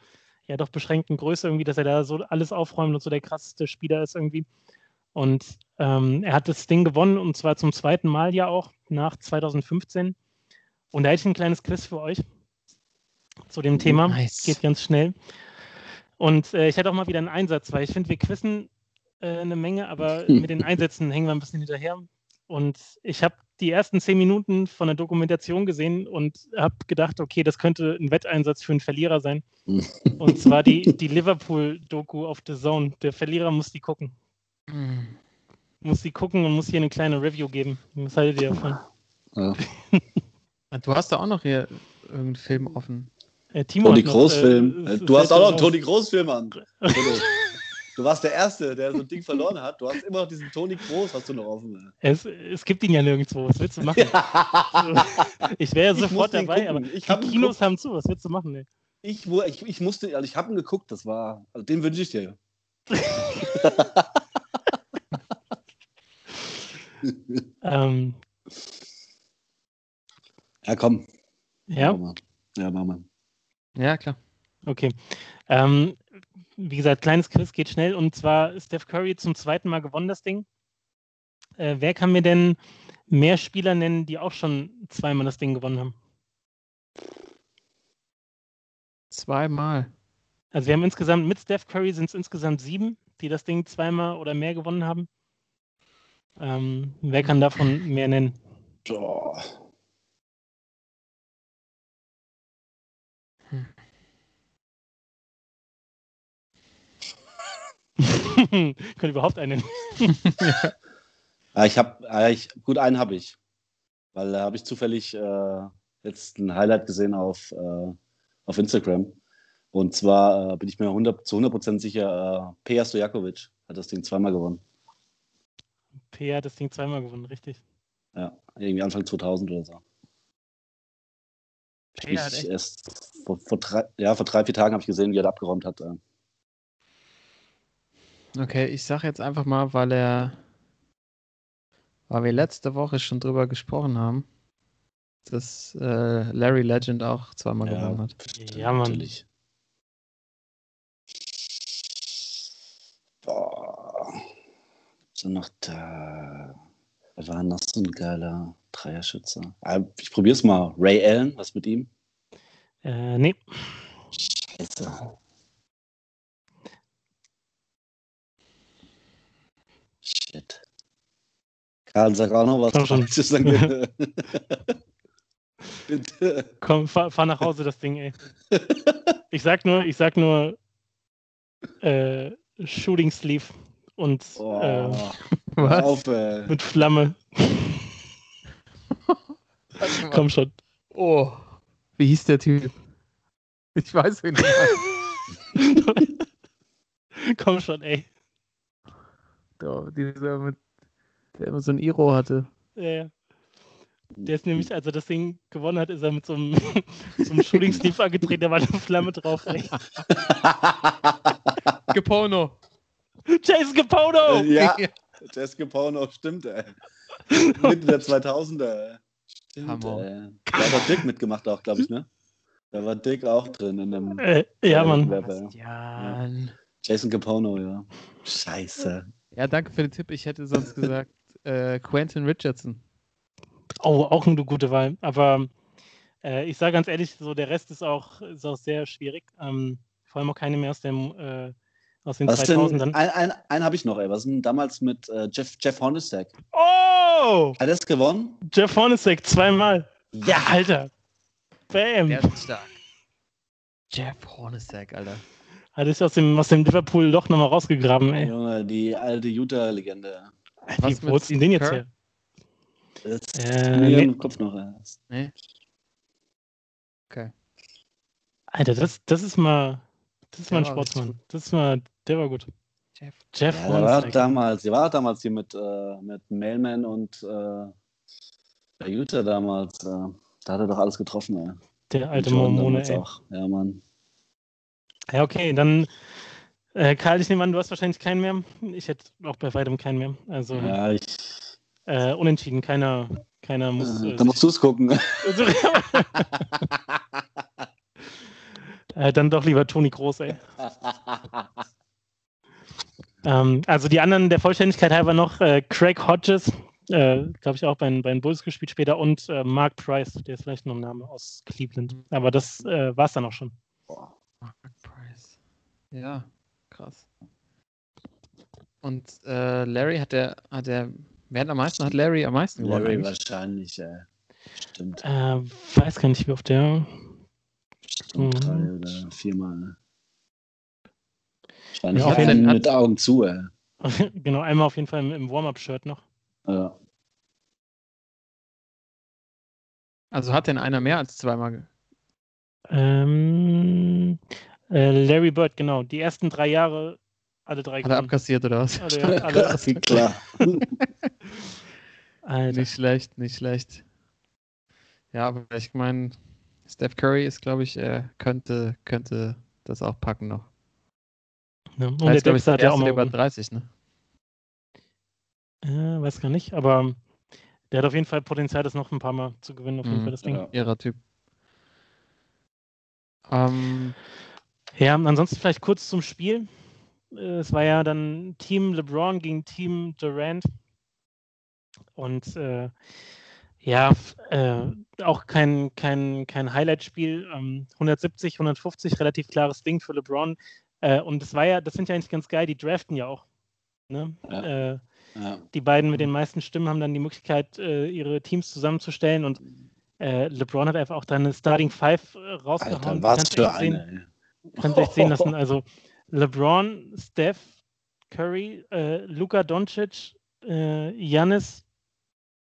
ja doch beschränkten Größe irgendwie, dass er da so alles aufräumt und so der krasseste Spieler ist irgendwie. Und ähm, er hat das Ding gewonnen und zwar zum zweiten Mal ja auch nach 2015. Und da hätte ich ein kleines Quiz für euch zu dem Thema. Nice. Geht ganz schnell. Und äh, ich hatte auch mal wieder einen Einsatz, weil ich finde, wir quizzen äh, eine Menge, aber mit den Einsätzen hängen wir ein bisschen hinterher. Und ich habe die ersten zehn Minuten von der Dokumentation gesehen und habe gedacht, okay, das könnte ein Wetteinsatz für einen Verlierer sein. Und zwar die, die Liverpool-Doku auf The Zone. Der Verlierer muss die gucken. mm, Muss die gucken und muss hier eine kleine Review geben. Was haltet ihr davon? Ja. du hast da auch noch hier irgendeinen Film offen. Äh, Timo Toni noch, Groß-Film. äh, du hast auch noch einen. Toni Groß-Film an. Du warst der Erste, der so ein Ding verloren hat. Du hast immer noch diesen Toni Groß, hast du noch offen. Es, es gibt ihn ja nirgendwo. Was willst du machen? Ich wäre ja Ich sofort dabei, gucken. aber Ich die Kinos geguckt. haben zu. Was willst du machen? Ey? Ich, wo- ich, ich musste, also ich habe ihn geguckt, das war, also den wünsche ich dir. Ähm, Ja, komm. ja, Mach mal. Ja, mach mal. Ja, klar. okay. Ähm, wie gesagt, kleines Quiz geht schnell. Und zwar Steph Curry zum zweiten Mal gewonnen, das Ding. Äh, wer kann mir denn mehr Spieler nennen, die auch schon zweimal das Ding gewonnen haben? Zweimal. Also wir haben insgesamt mit Steph Curry sind es insgesamt sieben, die das Ding zweimal oder mehr gewonnen haben. Ähm, wer kann davon mehr nennen? Boah. Könnte überhaupt einen. Ja, ich habe, ich, gut, einen habe ich. Weil da habe ich zufällig äh, jetzt ein Highlight gesehen auf, äh, auf Instagram. Und zwar äh, bin ich mir 100, zu 100% sicher, äh, Peja Stojakovic hat das Ding zweimal gewonnen. P hat das Ding zweimal gewonnen, richtig. Ja, irgendwie Anfang 2000 oder so. P hat Ich echt erst vor, vor, drei, ja, vor drei, vier Tagen habe ich gesehen, wie er da abgeräumt hat. Äh. Okay, ich sag jetzt einfach mal, weil er, weil wir letzte Woche schon drüber gesprochen haben, dass äh, Larry Legend auch zweimal Ja. gewonnen hat. Ja, Mann. Natürlich. Boah. So noch da. Wer war noch so ein geiler Dreierschütze? Ah, Ich probiere es mal. Ray Allen, was mit ihm? Äh, nee, Scheiße. Shit. Karl, sag auch noch was. Komm schon. Dann- Bitte. komm, fahr, fahr nach Hause das Ding, ey. Ich sag nur, ich sag nur äh, Shooting Sleeve und Oh, äh, Was? auf, ey. mit Flamme. Komm schon. Oh, wie hieß der Typ? Ich weiß ihn nicht. Komm schon, ey. Der, dieser mit, der immer so ein Iro hatte. Äh, der ist nämlich, als er das Ding gewonnen hat, ist er mit so einem, so einem Shooting Sleeve angetreten, da war eine Flamme drauf. Gepono. Jason Capono! ja, Jessica Porno, stimmt, ey. Mitte der 2000er, ey. Stimmt, Hammer. ey. Da war Dick mitgemacht auch, glaube ich, ne? Da war Dick auch drin in dem Äh, ja, Mann. Bastian. Jason Capono, ja. Scheiße. Ja, danke für den Tipp. Ich hätte sonst gesagt äh, Quentin Richardson. Oh, auch eine gute Wahl. Aber äh, ich sage ganz ehrlich, so der Rest ist auch, ist auch sehr schwierig. Ähm, vor allem auch keine mehr aus, dem, äh, aus den Was 2000ern. denn? Ein, ein, einen habe ich noch, ey. Was denn damals mit äh, Jeff, Jeff Hornacek? Oh! Hat er es gewonnen? Jeff Hornacek, zweimal. Ja! Alter. Bam. Der ist stark. Jeff Hornacek, Alter. Hat es aus dem, aus dem Liverpool-Loch nochmal rausgegraben, ey. Junge, die alte Utah-Legende. Wie, wo ist ihn denn jetzt her? Das Äh, mir nee. im Kopf noch. ey. Nee. Okay. Alter, das, das ist mal, das ist Der mal ein Sportsmann. Das ist mal, der war gut. Jeff. Jeff Ja, der war damals, der war damals hier mit, äh, mit Mailman und äh, der Utah damals. Äh, da hat er doch alles getroffen, ey. Der alte Mormone, ey. auch. Ja, Mann. Ja, okay, dann, äh, Karl, ich nehme an, du hast wahrscheinlich keinen mehr. Ich hätte auch bei weitem keinen mehr. Also Ja, ich, äh, unentschieden, keiner, keiner muss. äh, Äh, da musst du es gucken. äh, dann doch lieber Toni Groß, ey. Ähm, also die anderen der Vollständigkeit halber noch äh, Craig Hodges, äh, glaube ich auch bei, den- bei den Bulls gespielt später und äh, Mark Price, der ist vielleicht noch ein Name aus Cleveland. Aber das äh, war es dann auch schon. Ja, krass. Und äh, Larry hat der, hat der, wer hat am meisten, hat Larry am meisten gewonnen Larry eigentlich? wahrscheinlich, ey. Stimmt. Äh, weiß gar nicht, wie oft der. Stimmt, Mhm. drei oder viermal. Wahrscheinlich Ja, auf ja, jeden Fall. mit Augen zu, ey. genau, einmal auf jeden Fall im, im Warm-Up-Shirt noch. Ja. Also hat denn einer mehr als zweimal? ge- Ähm, äh, Larry Bird, genau. Die ersten drei Jahre, alle drei Hat er abkassiert oder was? Alle, alle, Klar. Nicht schlecht, nicht schlecht. Ja, aber ich meine, Steph Curry ist, glaube ich, er könnte, könnte das auch packen noch. Ne? Und Er der ich, der hat ja auch mal, über 30, ne? äh, weiß gar nicht, aber der hat auf jeden Fall Potenzial, das noch ein paar Mal zu gewinnen, auf jeden Mhm. Fall das Ding. Ja. Ihrer Typ. Ähm, Ja, ansonsten vielleicht kurz zum Spiel. Äh, Es war ja dann Team LeBron gegen Team Durant. Und äh, ja, äh, auch kein, kein, kein Highlight-Spiel. Ähm, 170, 150, relativ klares Ding für LeBron. Äh, und das war ja, das sind ja eigentlich ganz geil, die draften ja auch. Ne? Ja. Äh, Ja. die beiden mit den meisten Stimmen haben dann die Möglichkeit, äh, ihre Teams zusammenzustellen und LeBron hat einfach auch dann eine Starting Five rausgehauen. Alter, was für echt sehen kannst du echt sehen lassen. Also LeBron, Steph, Curry, äh, Luka Doncic, äh, Giannis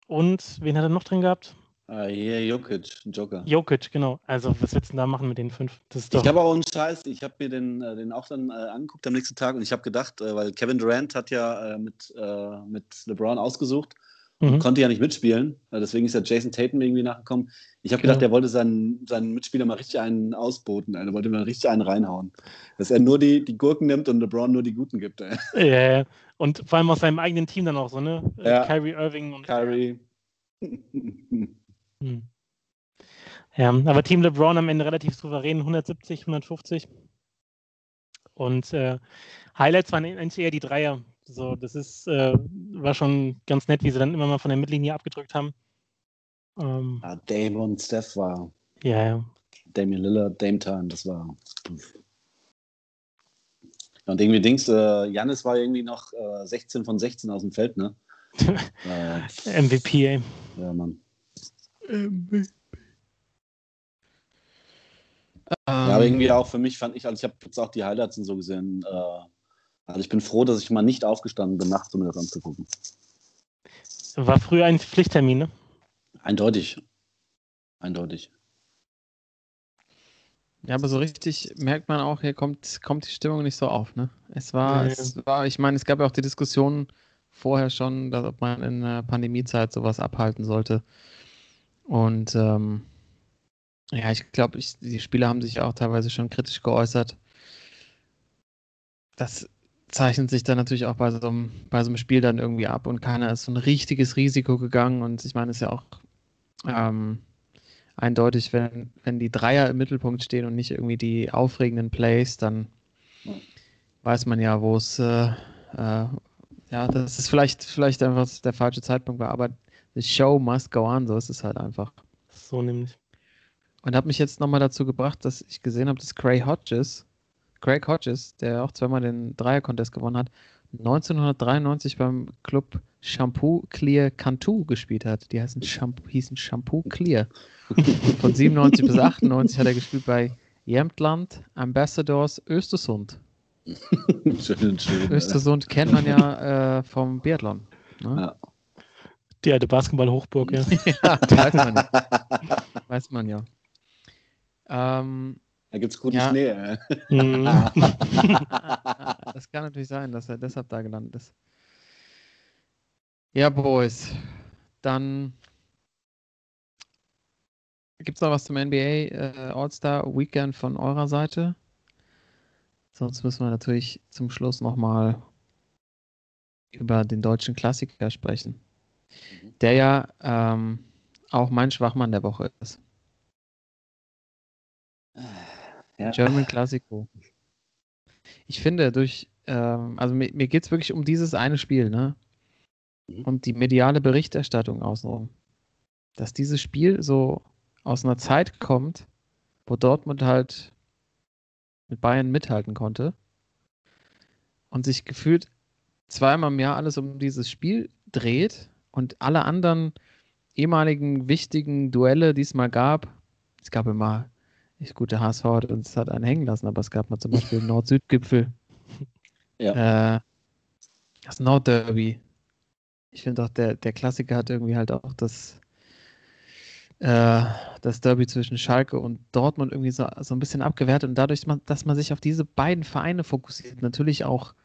und wen hat er noch drin gehabt? Ah, hier, Jokic, Joker. Jokic, genau. Also was willst du denn da machen mit den fünf? Das ist doch Ich habe auch einen Scheiß, ich habe mir den, äh, den auch dann äh, angeguckt am nächsten Tag und ich habe gedacht, äh, weil Kevin Durant hat ja äh, mit, äh, mit LeBron ausgesucht mhm. konnte ja nicht mitspielen. Deswegen ist ja Jason Tatum irgendwie nachgekommen. Ich habe Genau. gedacht, der wollte seinen, seinen Mitspieler mal richtig einen ausboten. Er wollte mal richtig einen reinhauen. Dass er nur die, die Gurken nimmt und LeBron nur die Guten gibt. Ey. Ja, ja. und vor allem aus seinem eigenen Team dann auch so, ne? Äh, Ja. Kyrie Irving und Kyrie. Hm. Ja, aber Team LeBron am Ende relativ souverän, 170, 150. Und äh, Highlights waren eigentlich eher die Dreier. So, das ist, äh, war schon ganz nett, wie sie dann immer mal von der Mittellinie abgedrückt haben. Ähm, ja, Dame und Steph war ja, ja. Damian Lillard, Dame Time, das war. Und irgendwie Dings, äh, Janis war irgendwie noch äh, 16 von 16 aus dem Feld, ne? äh, MVP, ey. ja, Mann. Ja, aber ähm, irgendwie auch für mich fand ich, also ich habe jetzt auch die Highlights und so gesehen. Äh, also ich bin froh, dass ich mal nicht aufgestanden bin, nachts, um mir das anzugucken. War früher ein Pflichttermin, ne? Eindeutig. Eindeutig. Ja, aber so richtig merkt man auch, hier kommt, kommt die Stimmung nicht so auf, ne? Es war, Nee. es war, ich meine, es gab ja auch die Diskussion vorher schon, dass, ob man in der Pandemiezeit sowas abhalten sollte. Und ähm, ja, ich glaube, ich, die Spieler haben sich auch teilweise schon kritisch geäußert. Das zeichnet sich dann natürlich auch bei so einem, bei so einem Spiel dann irgendwie ab und keiner ist so ein richtiges Risiko gegangen. Und ich meine, es ist ja auch ähm, eindeutig, wenn, wenn die Dreier im Mittelpunkt stehen und nicht irgendwie die aufregenden Plays, dann weiß man ja, wo es, äh, äh, ja, das ist vielleicht, vielleicht einfach der falsche Zeitpunkt war, aber the show must go on, so ist es halt einfach. So nämlich. Und habe mich jetzt nochmal dazu gebracht, dass ich gesehen habe, dass Craig Hodges, Craig Hodges, der auch zweimal den Dreier-Contest gewonnen hat, 1993 beim Club Shampoo Clear Cantu gespielt hat. Die heißen Shampoo, hießen Shampoo Clear. Von 97 bis 98 hat er gespielt bei Jämtland Ambassadors Östersund. schön, schön. Östersund kennt man ja äh, vom Biathlon. Ne? Ja. Die alte Basketball-Hochburg, ja. Ja, weiß man ja. Weiß man ja. Ähm, Da gibt es guten Ja. Schnee. Äh. Mhm. das kann natürlich sein, dass er deshalb da gelandet ist. Ja, Boys. Dann gibt es noch was zum NBA äh, All-Star Weekend von eurer Seite? Sonst müssen wir natürlich zum Schluss nochmal über den deutschen Klassiker sprechen, der ja ähm, auch mein Schwachmann der Woche ist. Ja. German Classico. Ich finde, durch, ähm, also mir, mir geht es wirklich um dieses eine Spiel, ne? Mhm. Und die mediale Berichterstattung außenrum. Dass dieses Spiel so aus einer Zeit kommt, wo Dortmund halt mit Bayern mithalten konnte und sich gefühlt zweimal im Jahr alles um dieses Spiel dreht und alle anderen ehemaligen wichtigen Duelle, die es mal gab, es gab immer ich gut, der HSV hat uns hat einen hängen lassen, aber es gab mal zum Beispiel den Nord-Süd-Gipfel. Äh, das Nord-Derby. Ich finde auch, der, der Klassiker hat irgendwie halt auch das, äh, das Derby zwischen Schalke und Dortmund irgendwie so, so ein bisschen abgewertet und dadurch, dass man sich auf diese beiden Vereine fokussiert, natürlich auch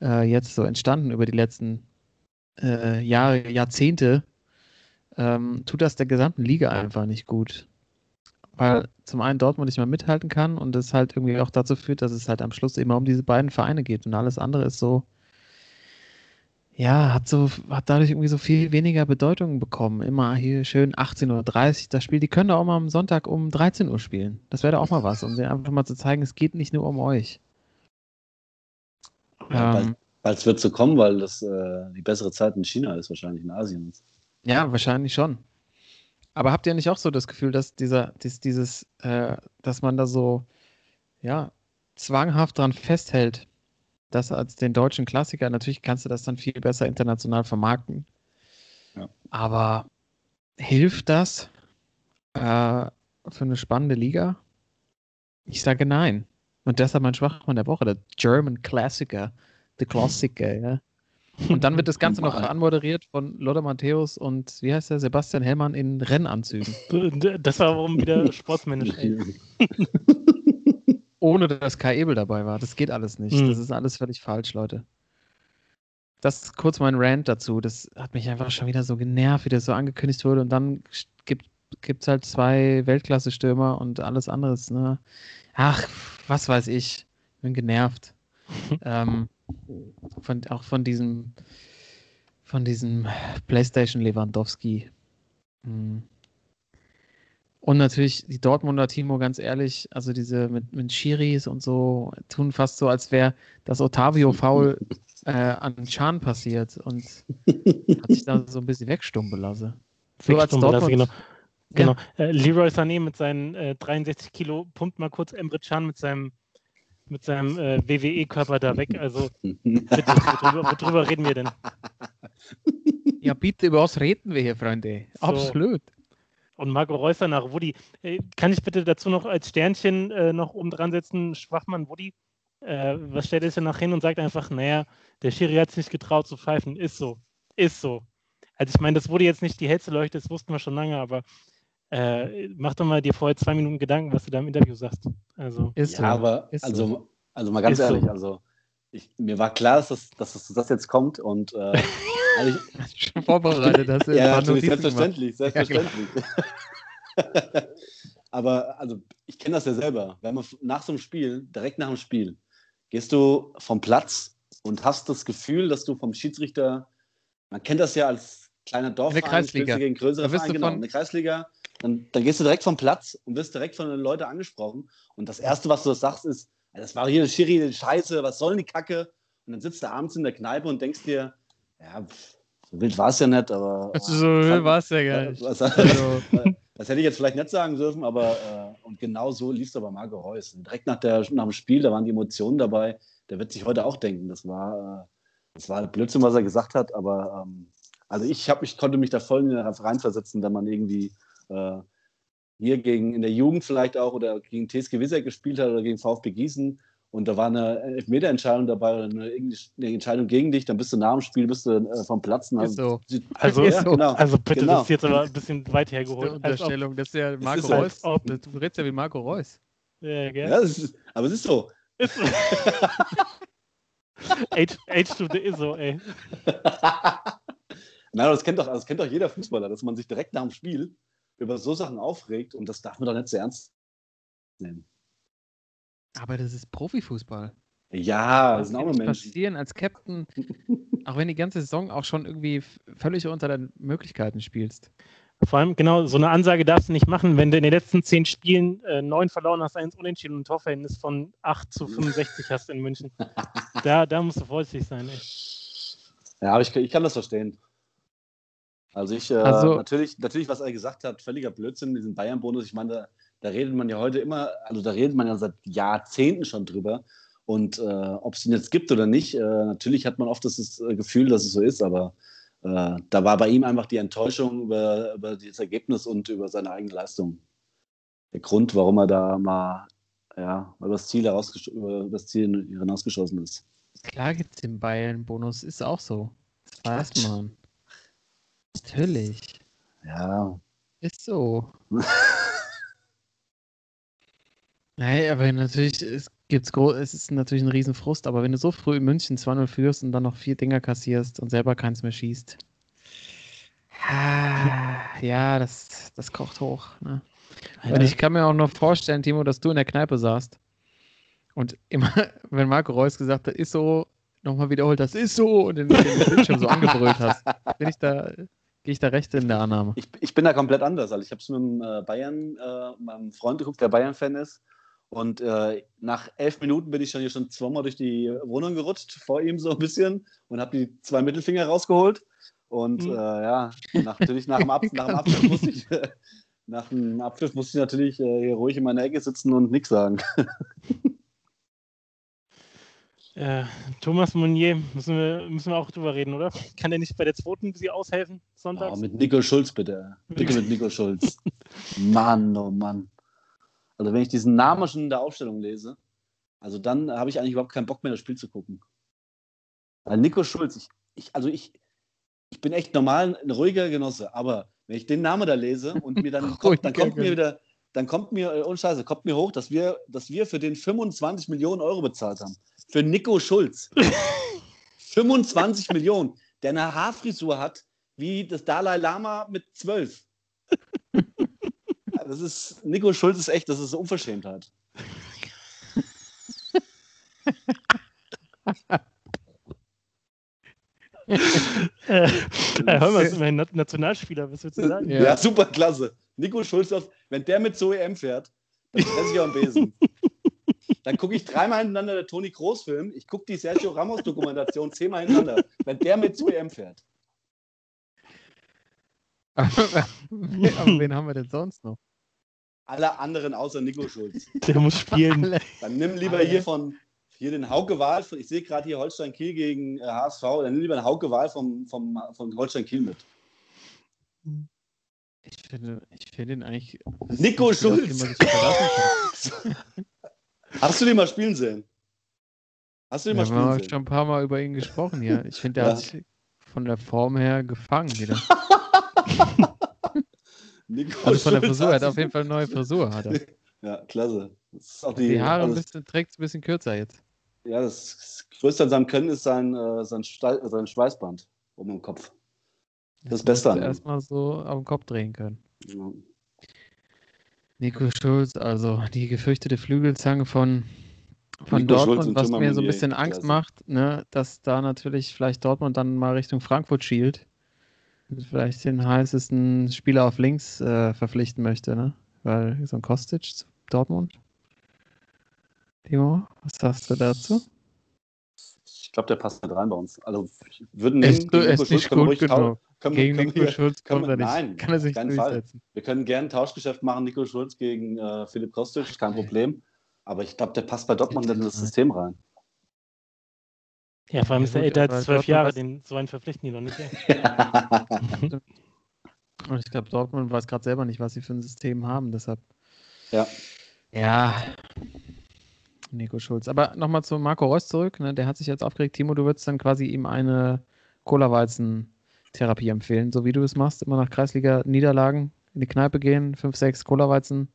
äh, jetzt so entstanden über die letzten äh, Jahre, Jahrzehnte, ähm, tut das der gesamten Liga einfach nicht gut weil zum einen Dortmund nicht mehr mithalten kann und es halt irgendwie auch dazu führt, dass es halt am Schluss immer um diese beiden Vereine geht und alles andere ist so, ja, hat so, hat dadurch irgendwie so viel weniger Bedeutung bekommen. Immer hier schön 18.30 Uhr das Spiel. Die können doch auch mal am Sonntag um 13 Uhr spielen. Das wäre doch auch mal was, um dir einfach mal zu zeigen, es geht nicht nur um euch. Ja, Ähm, Weil es wird so kommen, weil das äh, die bessere Zeit in China ist, wahrscheinlich in Asien. Ja, wahrscheinlich schon. Aber habt ihr nicht auch so das Gefühl, dass dieser, dies, dieses, äh, dass man da so, ja, zwanghaft dran festhält, dass als den deutschen Klassiker, natürlich kannst du das dann viel besser international vermarkten. Ja. Aber hilft das äh, für eine spannende Liga? Ich sage nein. Und deshalb mein Schwachmann der Woche, der German Klassiker, der Klassiker, ja. Und dann wird das Ganze noch anmoderiert von Lothar Matthäus und wie heißt der Sebastian Hellmann in Rennanzügen. Das war warum wieder sportsmännisch. Ohne dass Kai Ebel dabei war. Das geht alles nicht. Hm. Das ist alles völlig falsch, Leute. Das ist kurz mein Rant dazu. Das hat mich einfach schon wieder so genervt, wie das so angekündigt wurde. Und dann gibt es halt zwei Weltklasse-Stürmer und alles anderes. Ne? Ach, was weiß ich. Bin genervt. ähm, von, auch von diesem, von diesem PlayStation Lewandowski. Hm. Und natürlich die Dortmunder, Timo, ganz ehrlich, also diese mit, mit Schiris und so, tun fast so, als wäre das Otavio-Foul äh, an Chan passiert und hat sich da so ein bisschen wegstumpen lassen. So als Dortmund, genau. genau. Äh, Leroy Sané mit seinen äh, 63 Kilo pumpt mal kurz Emre Can mit seinem, mit seinem äh, WWE-Körper da weg. Also bitte, worüber, worüber reden wir denn? Ja, bitte, über was reden wir hier, Freunde? So. Absolut. Und Marco Reusser nach Woody. Äh, kann ich bitte dazu noch als Sternchen äh, noch oben dran setzen, Schwachmann Woody? Äh, was stellt er sich nach hin und sagt einfach, naja, der Schiri hat sich nicht getraut zu pfeifen. Ist so. Ist so. Also ich meine, das wurde jetzt nicht die hellste Leuchte, das wussten wir schon lange, aber äh, mach doch mal dir vorher zwei Minuten Gedanken, was du da im Interview sagst. Also, Ist so. Ja, aber Ist also, so. also mal ganz Ist so. ehrlich, also ich, mir war klar, dass das, dass das, jetzt kommt und äh, also ich, Schon vorbereitet, hast du ja, natürlich, Notizen gemacht. selbstverständlich, Ja, selbstverständlich. Aber also ich kenne das ja selber. Wenn man nach so einem Spiel, direkt nach dem Spiel, gehst du vom Platz und hast das Gefühl, dass du vom Schiedsrichter, man kennt das ja als kleiner Dorfverein, Kreisliga. spielst du gegen größere du genau, der Kreisliga, dann, dann gehst du direkt vom Platz und wirst direkt von den Leuten angesprochen. Und das Erste, was du sagst, ist, "Ja, das war hier eine Schiri, Scheiße, was soll denn die Kacke? Und dann sitzt du abends in der Kneipe und denkst dir, ja, pff, So wild war es ja nicht, aber. Also so äh, wild war es ja gar nicht. Was, Also, das hätte ich jetzt vielleicht nicht sagen dürfen, aber äh, und genau so lief es aber Marco Reus. Und direkt nach, der, nach dem Spiel, da waren die Emotionen dabei. Der wird sich heute auch denken. Das war, äh, das war Blödsinn, was er gesagt hat, aber ähm, also ich, hab, ich konnte mich da voll in- reinversetzen, wenn man irgendwie äh, hier gegen in der Jugend vielleicht auch oder gegen TSG Wieser gespielt hat oder gegen VfB Gießen und da war eine Elfmeterentscheidung dabei oder eine, eine Entscheidung gegen dich, dann bist du nach dem Spiel bist du äh, vom Platz. und Ist so. Also, Ist so. genau. Also bitte, Genau. das ist jetzt aber ein bisschen weit das ist hergeholt. Als ob, Unterstellung, das ist ja Marco ist Reus. ob- Du redest ja wie Marco Reus. ja, gell? Ja, ist, aber es ist so. Ist so. Age, age to the ISO, ey. Nein, das kennt, doch, das kennt doch jeder Fußballer, dass man sich direkt nach dem Spiel über so Sachen aufregt und das darf man doch nicht so ernst nehmen. Aber das ist Profifußball. Ja, Das das sind auch kann nur Menschen. passieren als Captain, auch wenn die ganze Saison auch schon irgendwie völlig unter deinen Möglichkeiten spielst. Vor allem, genau, so eine Ansage darfst du nicht machen, wenn du in den letzten zehn Spielen äh, neun verloren hast, eins unentschieden und ein Torverhältnis von 8 zu 65 hast in München. Da, da musst du vorsichtig sein, ey. Ja, aber ich, ich kann das verstehen. Also ich, äh, Also- natürlich, natürlich, was er gesagt hat, völliger Blödsinn, diesen Bayern-Bonus. Ich meine, da, da redet man ja heute immer, also da redet man ja seit Jahrzehnten schon drüber. Und äh, ob es ihn jetzt gibt oder nicht, äh, natürlich hat man oft das äh, Gefühl, dass es so ist, aber äh, da war bei ihm einfach die Enttäuschung über, über dieses Ergebnis und über seine eigene Leistung. Der Grund, warum er da mal ja, über das Ziel, über das Ziel hinausgeschossen ist. Klar gibt es den Bayern-Bonus, ist auch so. Das weiß man. Natürlich. Ja, Ist so. Nein, aber natürlich es gibt's gro es ist natürlich ein Riesenfrust, aber wenn du so früh in München 2-0 führst und dann noch vier Dinger kassierst und selber keins mehr schießt. Ja, das, das kocht hoch. Ne? Und ich kann mir auch noch vorstellen, Timo, dass du in der Kneipe saßt und immer, wenn Marco Reus gesagt hat, ist so, nochmal wiederholt, das ist so und den, den Bildschirm so angebrüllt hast. Bin ich da, gehe ich da recht in der Annahme? Ich, ich bin da komplett anders. Also ich habe es mit einem äh, Bayern, äh, meinem Freund geguckt, der Bayern-Fan ist. Und äh, nach elf Minuten bin ich schon hier schon zweimal durch die Wohnung gerutscht, vor ihm so ein bisschen, und habe die zwei Mittelfinger rausgeholt. Und Mhm. äh, ja, nach, natürlich nach dem, Ab nach dem Abpfiff musste ich, nach dem Abpfiff musste ich natürlich äh, hier ruhig in meiner Ecke sitzen und nichts sagen. Äh, Thomas Meunier, müssen wir, müssen wir auch drüber reden, oder? Kann der nicht bei der zweiten bisschen aushelfen, sonntags? Oh, mit Nico Schulz bitte. Bitte mit Nico Schulz. Mann, oh Mann. Also wenn ich diesen Namen schon in der Aufstellung lese, also dann habe ich eigentlich überhaupt keinen Bock mehr, das Spiel zu gucken. Weil Nico Schulz, ich, ich, also ich, ich bin echt normal ein ruhiger Genosse, aber wenn ich den Namen da lese und mir dann kommt, dann kommt mir wieder, dann kommt mir, ohne Scheiße, kommt mir hoch, dass wir, dass wir für den 25 Millionen Euro bezahlt haben. Für Nico Schulz. 25 Millionen, der eine Haarfrisur hat, wie das Dalai Lama mit 12. Das ist, Nico Schulz ist echt, das ist eine Unverschämtheit. Äh, hör mal, immerhin Na- Nationalspieler, was willst du sagen? Ja. Ja, super klasse. Nico Schulz, wenn der mit so EM fährt, dann fresse ich am Besen. Dann gucke ich dreimal hintereinander der Toni Kroos Film. Ich gucke die Sergio Ramos Dokumentation zehnmal hintereinander. Wenn der mit so EM fährt. aber, aber wen haben wir denn sonst noch? Alle anderen außer Nico Schulz. Der muss spielen. Alle. Dann nimm lieber Alle. hier von hier den Hauke Wahl. von- Ich sehe gerade hier Holstein Kiel gegen äh, HSV. Dann nimm lieber den Hauke Wahl vom, vom, von Holstein Kiel mit. Ich finde, ich finde ihn eigentlich. Nico Schulz. Hast du den mal spielen sehen? Hast du den Wir mal spielen sehen? schon ein paar Mal über ihn gesprochen hier. Ich finde, der Ja. hat sich von der Form her gefangen wieder. Nico Also von der Frisur, er hat auf jeden Fall eine neue Frisur. Hat er. Ja, klasse. Das die, Die Haare ein also, bisschen, trägt ein bisschen kürzer jetzt. Ja, das Größte an seinem Können ist sein, äh, sein, Ste- sein Schweißband oben im Kopf. Das Beste an ihm. Erstmal so auf den Kopf drehen können. Ja. Nico Schulz, also die gefürchtete Flügelzange von, von Nico Schulz Dortmund, und was mir so ein bisschen Angst macht, ne, dass da natürlich vielleicht Dortmund dann mal Richtung Frankfurt schielt. Und Vielleicht den heißesten Spieler auf links äh, verpflichten möchte, ne? Weil so ein Kostic zu Dortmund. Timo, was sagst du dazu? Ich glaube, der passt nicht rein bei uns. Also ich würde Er nehmen, ist, Nico ist nicht können wir gut genug. Können Gegen können Nico wir- Schulz können kommt wir- er nicht. Nein, Kann er sich auf keinen Fall. durchsetzen. Wir können gerne ein Tauschgeschäft machen, Nico Schulz gegen äh, Philipp Kostic, kein Problem. Aber ich glaube, der passt bei Dortmund nicht in das System rein. Ja, vor allem ist er älter als zwölf Jahre, den so einen verpflichten die noch nicht. Und ich glaube, Dortmund weiß gerade selber nicht, was sie für ein System haben. Deshalb, ja, ja, Nico Schulz. Aber nochmal zu Marco Reus zurück. Ne? Der hat sich jetzt aufgeregt. Timo, du würdest dann quasi ihm eine Cola-Weizen-Therapie empfehlen, so wie du es machst. Immer nach Kreisliga-Niederlagen in die Kneipe gehen, 5, 6 Cola-Weizen.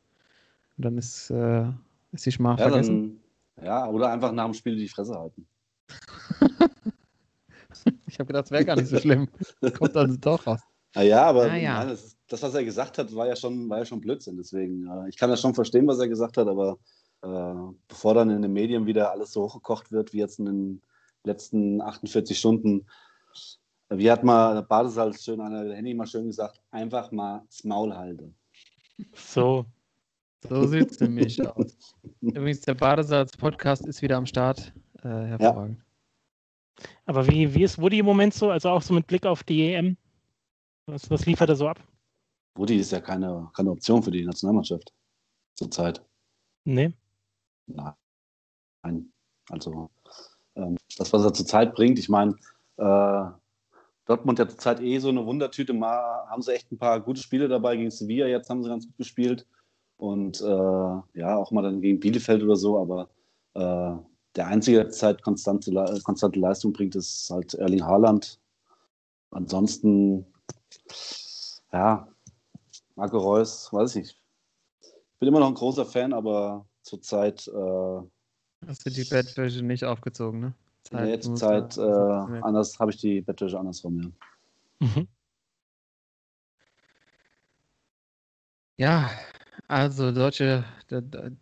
Und dann ist, äh, ist die Schmach ja, vergessen. dann, ja, oder einfach nach dem Spiel die Fresse halten. Ich habe gedacht, das wäre gar nicht so schlimm. Kommt dann doch raus. Ah, ja, aber Ah, ja. Nein, das, ist, das, was er gesagt hat, war ja schon, war ja schon Blödsinn. Deswegen, äh, ich kann das schon verstehen, was er gesagt hat, aber äh, bevor dann in den Medien wieder alles so hochgekocht wird, wie jetzt in den letzten 48 Stunden, wie hat mal Badesalz schön, einer der Handy mal schön gesagt, einfach mal das Maul halten. So, So sieht es nämlich aus. Übrigens, der Badesalz-Podcast ist wieder am Start. Äh, hervorragend. aber wie, wie ist Woody im Moment so? Also auch so mit Blick auf die EM? Was, was liefert er so ab? Rudi ist ja keine, keine Option für die Nationalmannschaft zurzeit. Nee. Nein. Also ähm, das, was er zurzeit bringt, ich meine, äh, Dortmund ja zurzeit eh so eine Wundertüte, mal haben sie echt ein paar gute Spiele dabei gegen Sevilla, jetzt haben sie ganz gut gespielt und äh, ja, auch mal dann gegen Bielefeld oder so, aber äh, der einzige, der zurzeit konstante, Le- konstante Leistung bringt, ist halt Erling Haaland. Ansonsten, ja, Marco Reus, weiß ich nicht. Ich bin immer noch ein großer Fan, aber zurzeit äh, Hast du die Bettwäsche nicht aufgezogen, ne? Nee, muss zur Zeit äh, anders habe ich die Bettwäsche andersrum, ja. Mhm. Ja, also deutsche, der, der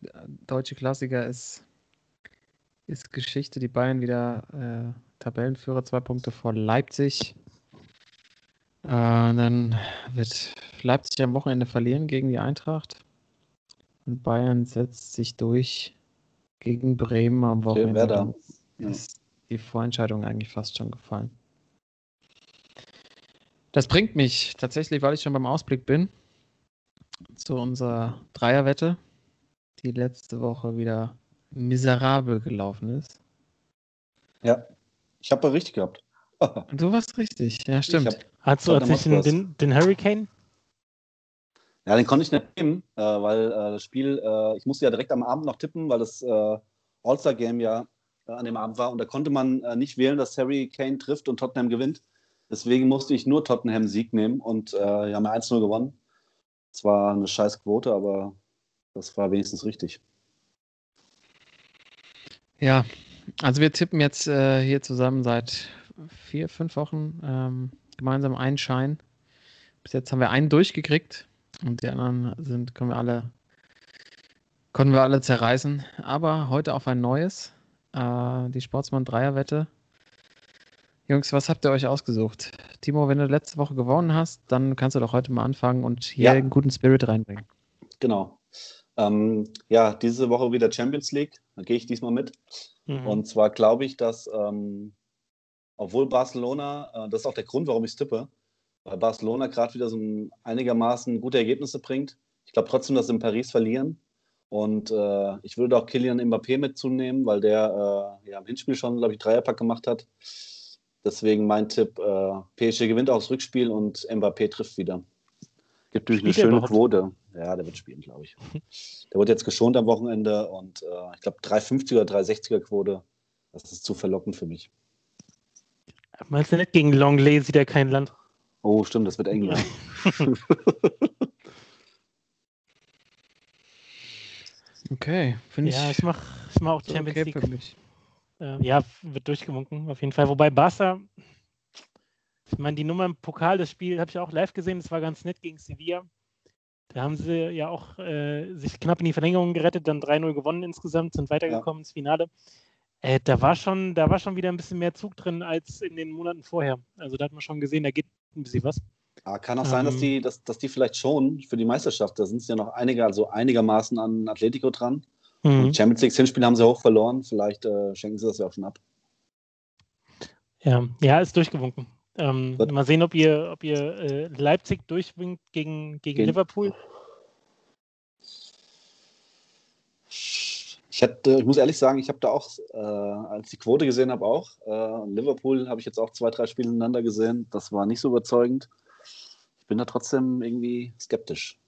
deutsche Klassiker ist, ist Geschichte. Die Bayern wieder äh, Tabellenführer, zwei Punkte vor Leipzig. Äh, dann wird Leipzig am Wochenende verlieren gegen die Eintracht. Und Bayern setzt sich durch gegen Bremen am Wochenende. Werder. Ist die Vorentscheidung eigentlich fast schon gefallen. Das bringt mich tatsächlich, weil ich schon beim Ausblick bin, zu unserer Dreierwette, die letzte Woche wieder miserabel gelaufen ist. Ja, ich habe richtig gehabt. Und du warst richtig, ja, stimmt. Hast du tatsächlich den, den, Hurricane? ja, den konnte ich nicht nehmen, äh, weil äh, das Spiel, äh, ich musste ja direkt am Abend noch tippen, weil das äh, All-Star-Game ja an dem Abend war und da konnte man äh, nicht wählen, dass Harry Kane trifft und Tottenham gewinnt. Deswegen musste ich nur Tottenham-Sieg nehmen und äh, wir haben 1-0 gewonnen. Es war eine scheiß Quote, aber das war wenigstens richtig. Ja, also wir tippen jetzt äh, hier zusammen seit vier, fünf Wochen ähm, gemeinsam einen Schein. Bis jetzt haben wir einen durchgekriegt und die anderen sind, können wir alle, konnten wir alle zerreißen. Aber heute auf ein neues, äh, die Sportsmann Dreierwette. Jungs, was habt ihr euch ausgesucht? Timo, wenn du letzte Woche gewonnen hast, dann kannst du doch heute mal anfangen und hier Ja. einen guten Spirit reinbringen. Genau. Ähm, ja, diese Woche wieder Champions League. Da gehe ich diesmal mit. Mhm. Und zwar glaube ich, dass, ähm, obwohl Barcelona, äh, das ist auch der Grund, warum ich es tippe, weil Barcelona gerade wieder so ein einigermaßen gute Ergebnisse bringt. Ich glaube trotzdem, dass sie in Paris verlieren. Und äh, ich würde auch Kylian Mbappé mitzunehmen, weil der äh, ja, im Hinspiel schon, glaube ich, Dreierpack gemacht hat. Deswegen mein Tipp, äh, PSG gewinnt auch das Rückspiel und Mbappé trifft wieder. Gibt natürlich eine schöne? Quote. Ja, der wird spielen, glaube ich. Der wird jetzt geschont am Wochenende und äh, ich glaube 350er, 360er Quote. Das ist zu verlockend für mich. Meinst du nicht, gegen Longley sieht er kein Land? Oh, stimmt, das wird eng. Okay, finde ich, Ja, ich mache ich mach auch Champions okay League. für mich. Äh, ja, wird durchgewunken, auf jeden Fall. Wobei Barca, ich meine, die Nummer im Pokal, das Spiel habe ich auch live gesehen, das war ganz nett gegen Sevilla. Da haben sie ja auch äh, sich knapp in die Verlängerung gerettet, dann 3-0 gewonnen insgesamt, sind weitergekommen ins Finale. Äh, da, war schon, da war schon wieder ein bisschen mehr Zug drin als in den Monaten vorher. Also da hat man schon gesehen, da geht ein bisschen was. Aber kann auch sein, dass Ähm. die, dass, dass die vielleicht schon für die Meisterschaft, da sind es ja noch einige, also einigermaßen an Atletico dran. Mhm. Und Champions League Hinspiel haben sie hoch verloren. Vielleicht äh, schenken sie das ja auch schon ab. Ja, ja, ist durchgewunken. Ähm, mal sehen, ob ihr, ob ihr äh, Leipzig durchwinkt gegen, gegen Gegen- Liverpool. Ich, hätte, ich muss ehrlich sagen, ich habe da auch, äh, als ich die Quote gesehen habe, auch. Äh, Liverpool habe ich jetzt auch zwei, drei Spiele ineinander gesehen. Das war nicht so überzeugend. Ich bin da trotzdem irgendwie skeptisch.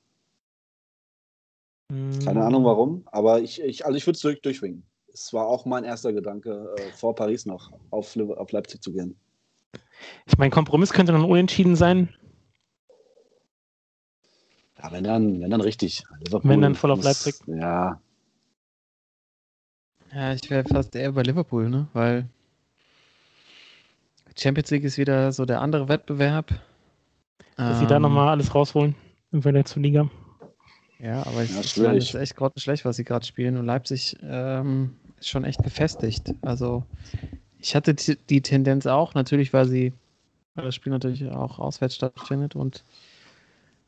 Keine Ahnung Mm, warum, aber ich, ich, also ich würde es durch, durchwinken. Es war auch mein erster Gedanke, äh, vor Paris noch auf, auf Leipzig zu gehen. Ich meine, Kompromiss könnte dann unentschieden sein. Ja, wenn dann, wenn dann richtig. Liverpool Wenn dann voll auf muss- Leipzig. Ja, Ja, ich wäre fast eher bei Liverpool, ne? Weil Champions League ist wieder so der andere Wettbewerb. Dass sie da Ähm, nochmal alles rausholen im Vergleich zur Liga. Ja, aber ich, Ja, ich meine, es ist echt grottenschlecht, was sie gerade spielen. Und Leipzig ähm, ist schon echt gefestigt. Also ich hatte die Tendenz auch, natürlich, weil sie, weil das Spiel natürlich auch auswärts stattfindet und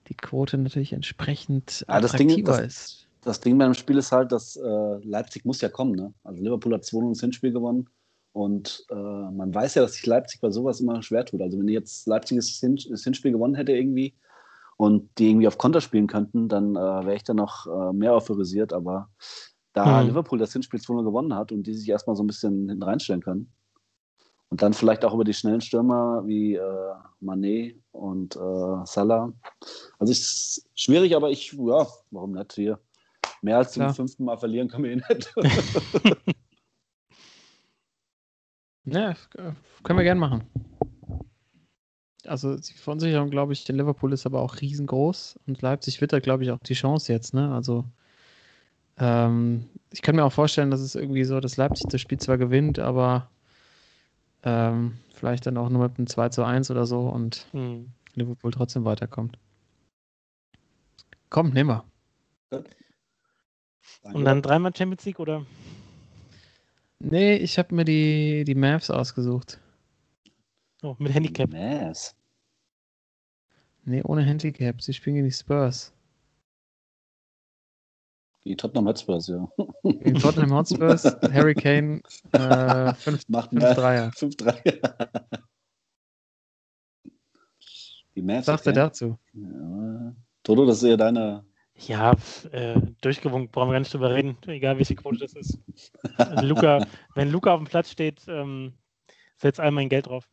die Quote natürlich entsprechend Ja, das Ding- attraktiver das- ist. das Ding beim Spiel ist halt, dass äh, Leipzig muss ja kommen. Ne? Also Liverpool hat 2-0 ins Hinspiel gewonnen. Und äh, man weiß ja, dass sich Leipzig bei sowas immer schwer tut. Also wenn jetzt Leipzig das, Hin das Hinspiel gewonnen hätte irgendwie und die irgendwie auf Konter spielen könnten, dann äh, wäre ich da noch äh, mehr euphorisiert. Aber da Mhm. Liverpool das Hinspiel 2-0 gewonnen hat und die sich erstmal so ein bisschen hinten reinstellen können und dann vielleicht auch über die schnellen Stürmer wie äh, Manet und äh, Salah. Also ist schwierig, aber ich, ja, warum nicht hier? Mehr als zum Klar. fünften Mal verlieren kann man eh nicht. Ja, äh, können wir gern machen. Also die Verunsicherung, glaube ich, in Liverpool ist aber auch riesengroß und Leipzig wittert, glaube ich, auch die Chance jetzt, ne? Also ähm, ich kann mir auch vorstellen, dass es irgendwie so, dass Leipzig das Spiel zwar gewinnt, aber ähm, vielleicht dann auch nur mit einem 2 zu 1 oder so und Hm. Liverpool trotzdem weiterkommt. Komm, nehmen wir. Und dann dreimal Champions League oder? Nee, ich habe mir die, die Mavs ausgesucht. Oh, mit Handicap. Yes. Nee, ohne Handicap. Sie spielen gegen die Spurs. Die Tottenham Hotspurs, ja. Gegen Tottenham Hotspurs, Harry Kane, äh, 5 Macht fünf mehr. Dreier. 5-3. Die Mavs. Was sagt er dazu? Ja. Toto, das ist eher deine. Ja, äh, durchgewunken, brauchen wir gar nicht drüber reden, egal welche Quote das ist. Also Luca, wenn Luca auf dem Platz steht, ähm, setzt all mein Geld drauf.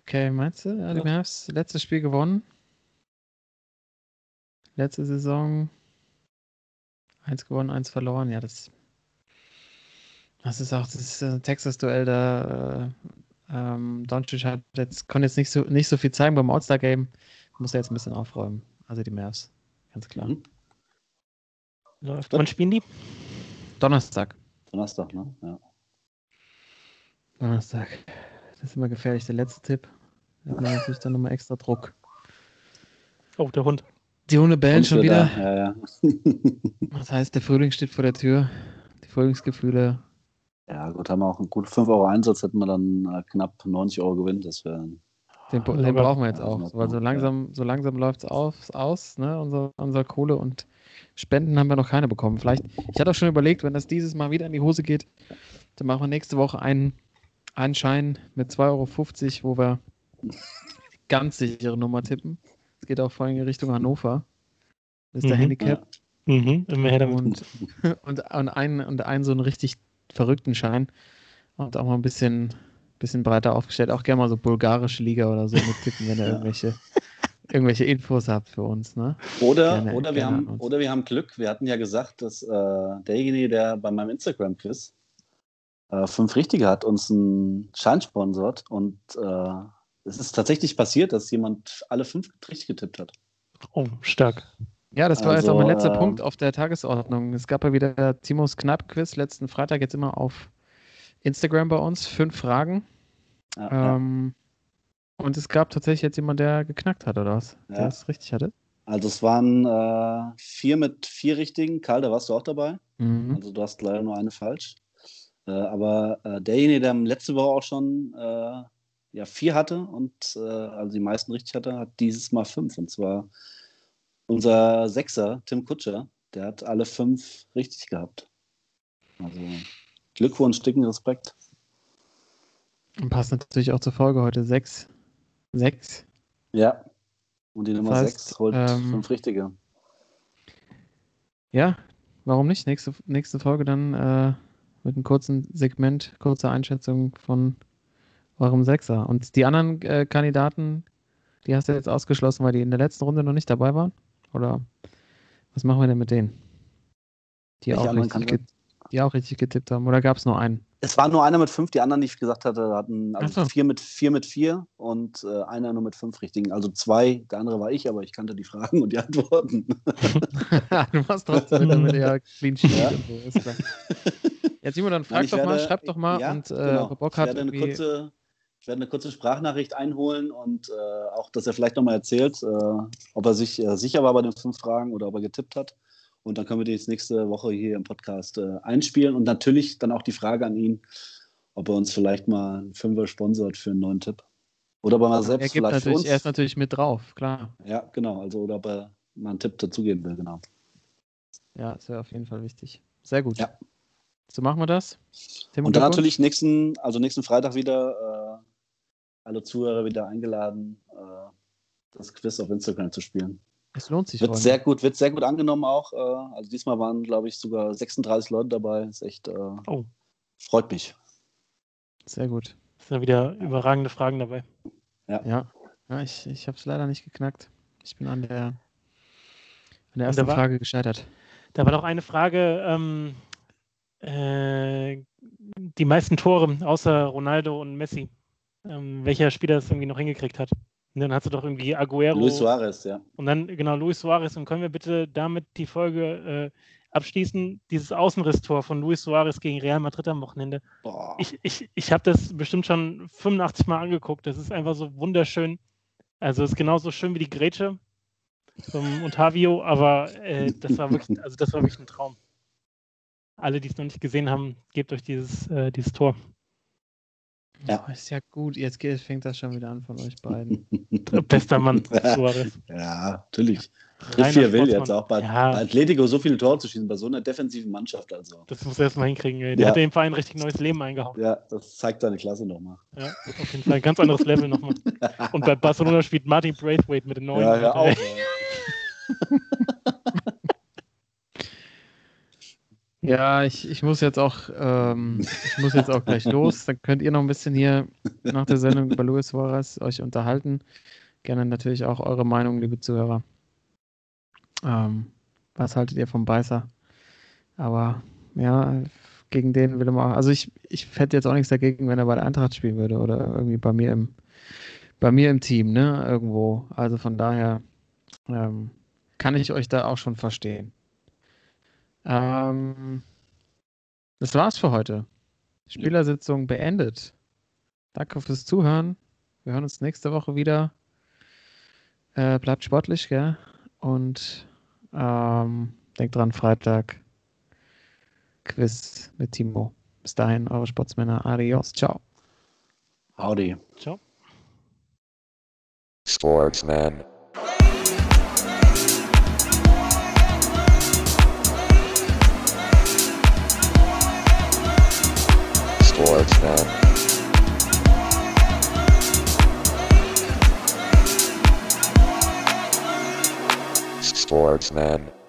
Okay, meinst du? Ja, die. Mavs, letztes Spiel gewonnen. Letzte Saison eins gewonnen, eins verloren. Ja, das, das ist auch das äh, Texas-Duell da. Äh, ähm, Doncic hat jetzt, konnte jetzt nicht so, nicht so viel zeigen beim All-Star-Game. Muss er jetzt ein bisschen aufräumen. Also die Mavs, ganz klar. Mhm. Läuft. Wann spielen die? Donnerstag. Donnerstag, ne? Ja. Donnerstag. Das ist immer gefährlich, der letzte Tipp. Da hat man natürlich dann nochmal extra Druck. Oh, der Hund. Die Hunde bellen Und schon wieder. Da. Ja, ja. Das heißt, der Frühling steht vor der Tür. Die Frühlingsgefühle. ja, gut, haben wir auch einen guten 5 Euro Einsatz, hätten wir dann äh, knapp 90 Euro Gewinn. Das wäre. Den, den brauchen wir jetzt auch. Weil so ja. langsam, so langsam läuft es aus, ne? unser, unser Kohle und Spenden haben wir noch keine bekommen. Vielleicht, ich hatte auch schon überlegt, wenn das dieses Mal wieder in die Hose geht, dann machen wir nächste Woche einen, einen Schein mit 2,50 Euro, wo wir ganz sichere Nummer tippen. Es geht auch vor allem in Richtung Hannover. Das ist der Mhm. Handicap. Mhm, immer her damit. Und, und, und, einen, und einen so einen richtig verrückten Schein. Und auch mal ein bisschen, bisschen breiter aufgestellt. Auch gerne mal so bulgarische Liga oder so mit tippen, wenn ihr Ja. irgendwelche, irgendwelche Infos habt für uns. Ne? Oder, Gerne, oder, wir haben, uns. oder wir haben Glück. Wir hatten ja gesagt, dass äh, derjenige, der bei meinem Instagram-Quiz äh, fünf Richtige hat, uns einen Schein sponsort. Und äh, es ist tatsächlich passiert, dass jemand alle fünf richtig getippt hat. Oh, stark. Ja, das war jetzt auch mein Also, letzter äh, Punkt auf der Tagesordnung. Es gab ja wieder Timos Knapp-Quiz letzten Freitag, jetzt immer auf Instagram bei uns. Fünf Fragen. Ja, ja. Ähm, und es gab tatsächlich jetzt jemand, der geknackt hat, oder was? Der Ja. es richtig hatte. Also es waren äh, vier mit vier Richtigen. Karl, da warst du auch dabei. Mhm. Also du hast leider nur eine falsch. Äh, aber äh, derjenige, der letzte Woche auch schon äh, ja, vier hatte und äh, also die meisten richtig hatte, hat dieses Mal fünf. Und zwar unser Sechser, Tim Kutscher, der hat alle fünf richtig gehabt. Also Glückwunsch, dicken Respekt. Und passt natürlich auch zur Folge heute. Sechs. Sechs. Ja. Und die Nummer heißt, 6 holt ähm, fünf richtige. Ja, warum nicht? Nächste, nächste Folge dann äh, mit einem kurzen Segment, kurzer Einschätzung von eurem Sechser. Und die anderen äh, Kandidaten, die hast du jetzt ausgeschlossen, weil die in der letzten Runde noch nicht dabei waren? Oder was machen wir denn mit denen? Die, Welche auch richtig, die auch richtig getippt haben. Oder gab es nur einen? Es war nur einer mit fünf, die anderen, die ich gesagt hatte, hatten also so. vier mit vier mit vier und äh, einer nur mit fünf richtigen. Also zwei, der andere war ich, aber ich kannte die Fragen und die Antworten. du warst trotzdem mit der Clean Sheet. Ja. so, ist klar. Simon, dann frag ich doch mal, werde- schreib doch mal ja, und äh, genau. Bock ich hat, werde eine kurze, ich werde eine kurze Sprachnachricht einholen und äh, auch, dass er vielleicht nochmal erzählt, äh, ob er sich äh, sicher war bei den fünf Fragen oder ob er getippt hat. Und dann können wir die jetzt nächste Woche hier im Podcast äh, einspielen. Und natürlich dann auch die Frage an ihn, ob er uns vielleicht mal einen Fünfer sponsort für einen neuen Tipp. Oder ob er mal er, selbst gibt vielleicht für natürlich, uns. er ist natürlich mit drauf, klar. Ja, genau. Also, oder ob er mal einen Tipp dazugeben will, genau. Ja, ist ja auf jeden Fall wichtig. Sehr gut. Ja. So machen wir das. Tim Und dann natürlich nächsten, also nächsten Freitag wieder äh, alle Zuhörer wieder eingeladen, äh, das Quiz auf Instagram zu spielen. Es lohnt sich. Wird Freunde. sehr gut, wird sehr gut angenommen auch. Äh, also diesmal waren, glaube ich, sogar 36 Leute dabei. Ist echt, äh, Oh. freut mich. Sehr gut. Es sind ja wieder überragende Fragen dabei. Ja, ja ich, ich habe es leider nicht geknackt. Ich bin an der, an der ersten war- Frage gescheitert. Da war doch eine Frage, ähm, äh, die meisten Tore außer Ronaldo und Messi. Ähm, welcher Spieler es irgendwie noch hingekriegt hat. Und dann hast du doch irgendwie Aguero Luis Suarez, ja. und dann genau Luis Suarez. Und können wir bitte damit die Folge äh, abschließen? Dieses Außenrisstor von Luis Suarez gegen Real Madrid am Wochenende. Boah. Ich, ich, ich habe das bestimmt schon 85 Mal angeguckt. Das ist einfach so wunderschön. Also es ist genauso schön wie die Grätsche vom Ottavio, aber äh, das war wirklich, also das war wirklich ein Traum. Alle, die es noch nicht gesehen haben, gebt euch dieses, äh, dieses Tor. Ja. Oh, ist ja gut. Jetzt geht, fängt das schon wieder an von euch beiden. Bester Mann, Suarez. ja, natürlich. Trifft Reiner wie er will jetzt auch bei, Ja. bei Atletico so viele Tore zu schießen, bei so einer defensiven Mannschaft also. Das muss er erst mal hinkriegen. Ey. Der Ja. hat dem Verein richtig neues Leben eingehauen. Ja, das zeigt seine Klasse nochmal. Ja, auf jeden Fall ein ganz anderes Level nochmal. Und bei Barcelona spielt Martin Braithwaite mit den neuen. Ja, hör auf. Ja, ich, ich muss jetzt auch, ähm, ich muss jetzt auch gleich los. Dann könnt ihr noch ein bisschen hier nach der Sendung über Luis Suarez euch unterhalten. Gerne natürlich auch eure Meinung, liebe Zuhörer. Ähm, was haltet ihr vom Beißer? Aber ja, gegen den will mal. Also ich, ich hätte jetzt auch nichts dagegen, wenn er bei der Eintracht spielen würde oder irgendwie bei mir im, bei mir im Team, ne? Irgendwo. Also von daher ähm, kann ich euch da auch schon verstehen. Ähm, das war's für heute. Spielersitzung beendet. Danke fürs Zuhören. Wir hören uns nächste Woche wieder. Äh, bleibt sportlich, gell? Und ähm, denkt dran, Freitag Quiz mit Timo. Bis dahin, eure Sportsmänner. Adios. Ciao. Howdy. Ciao. Sportsman. Sportsman. Sportsman.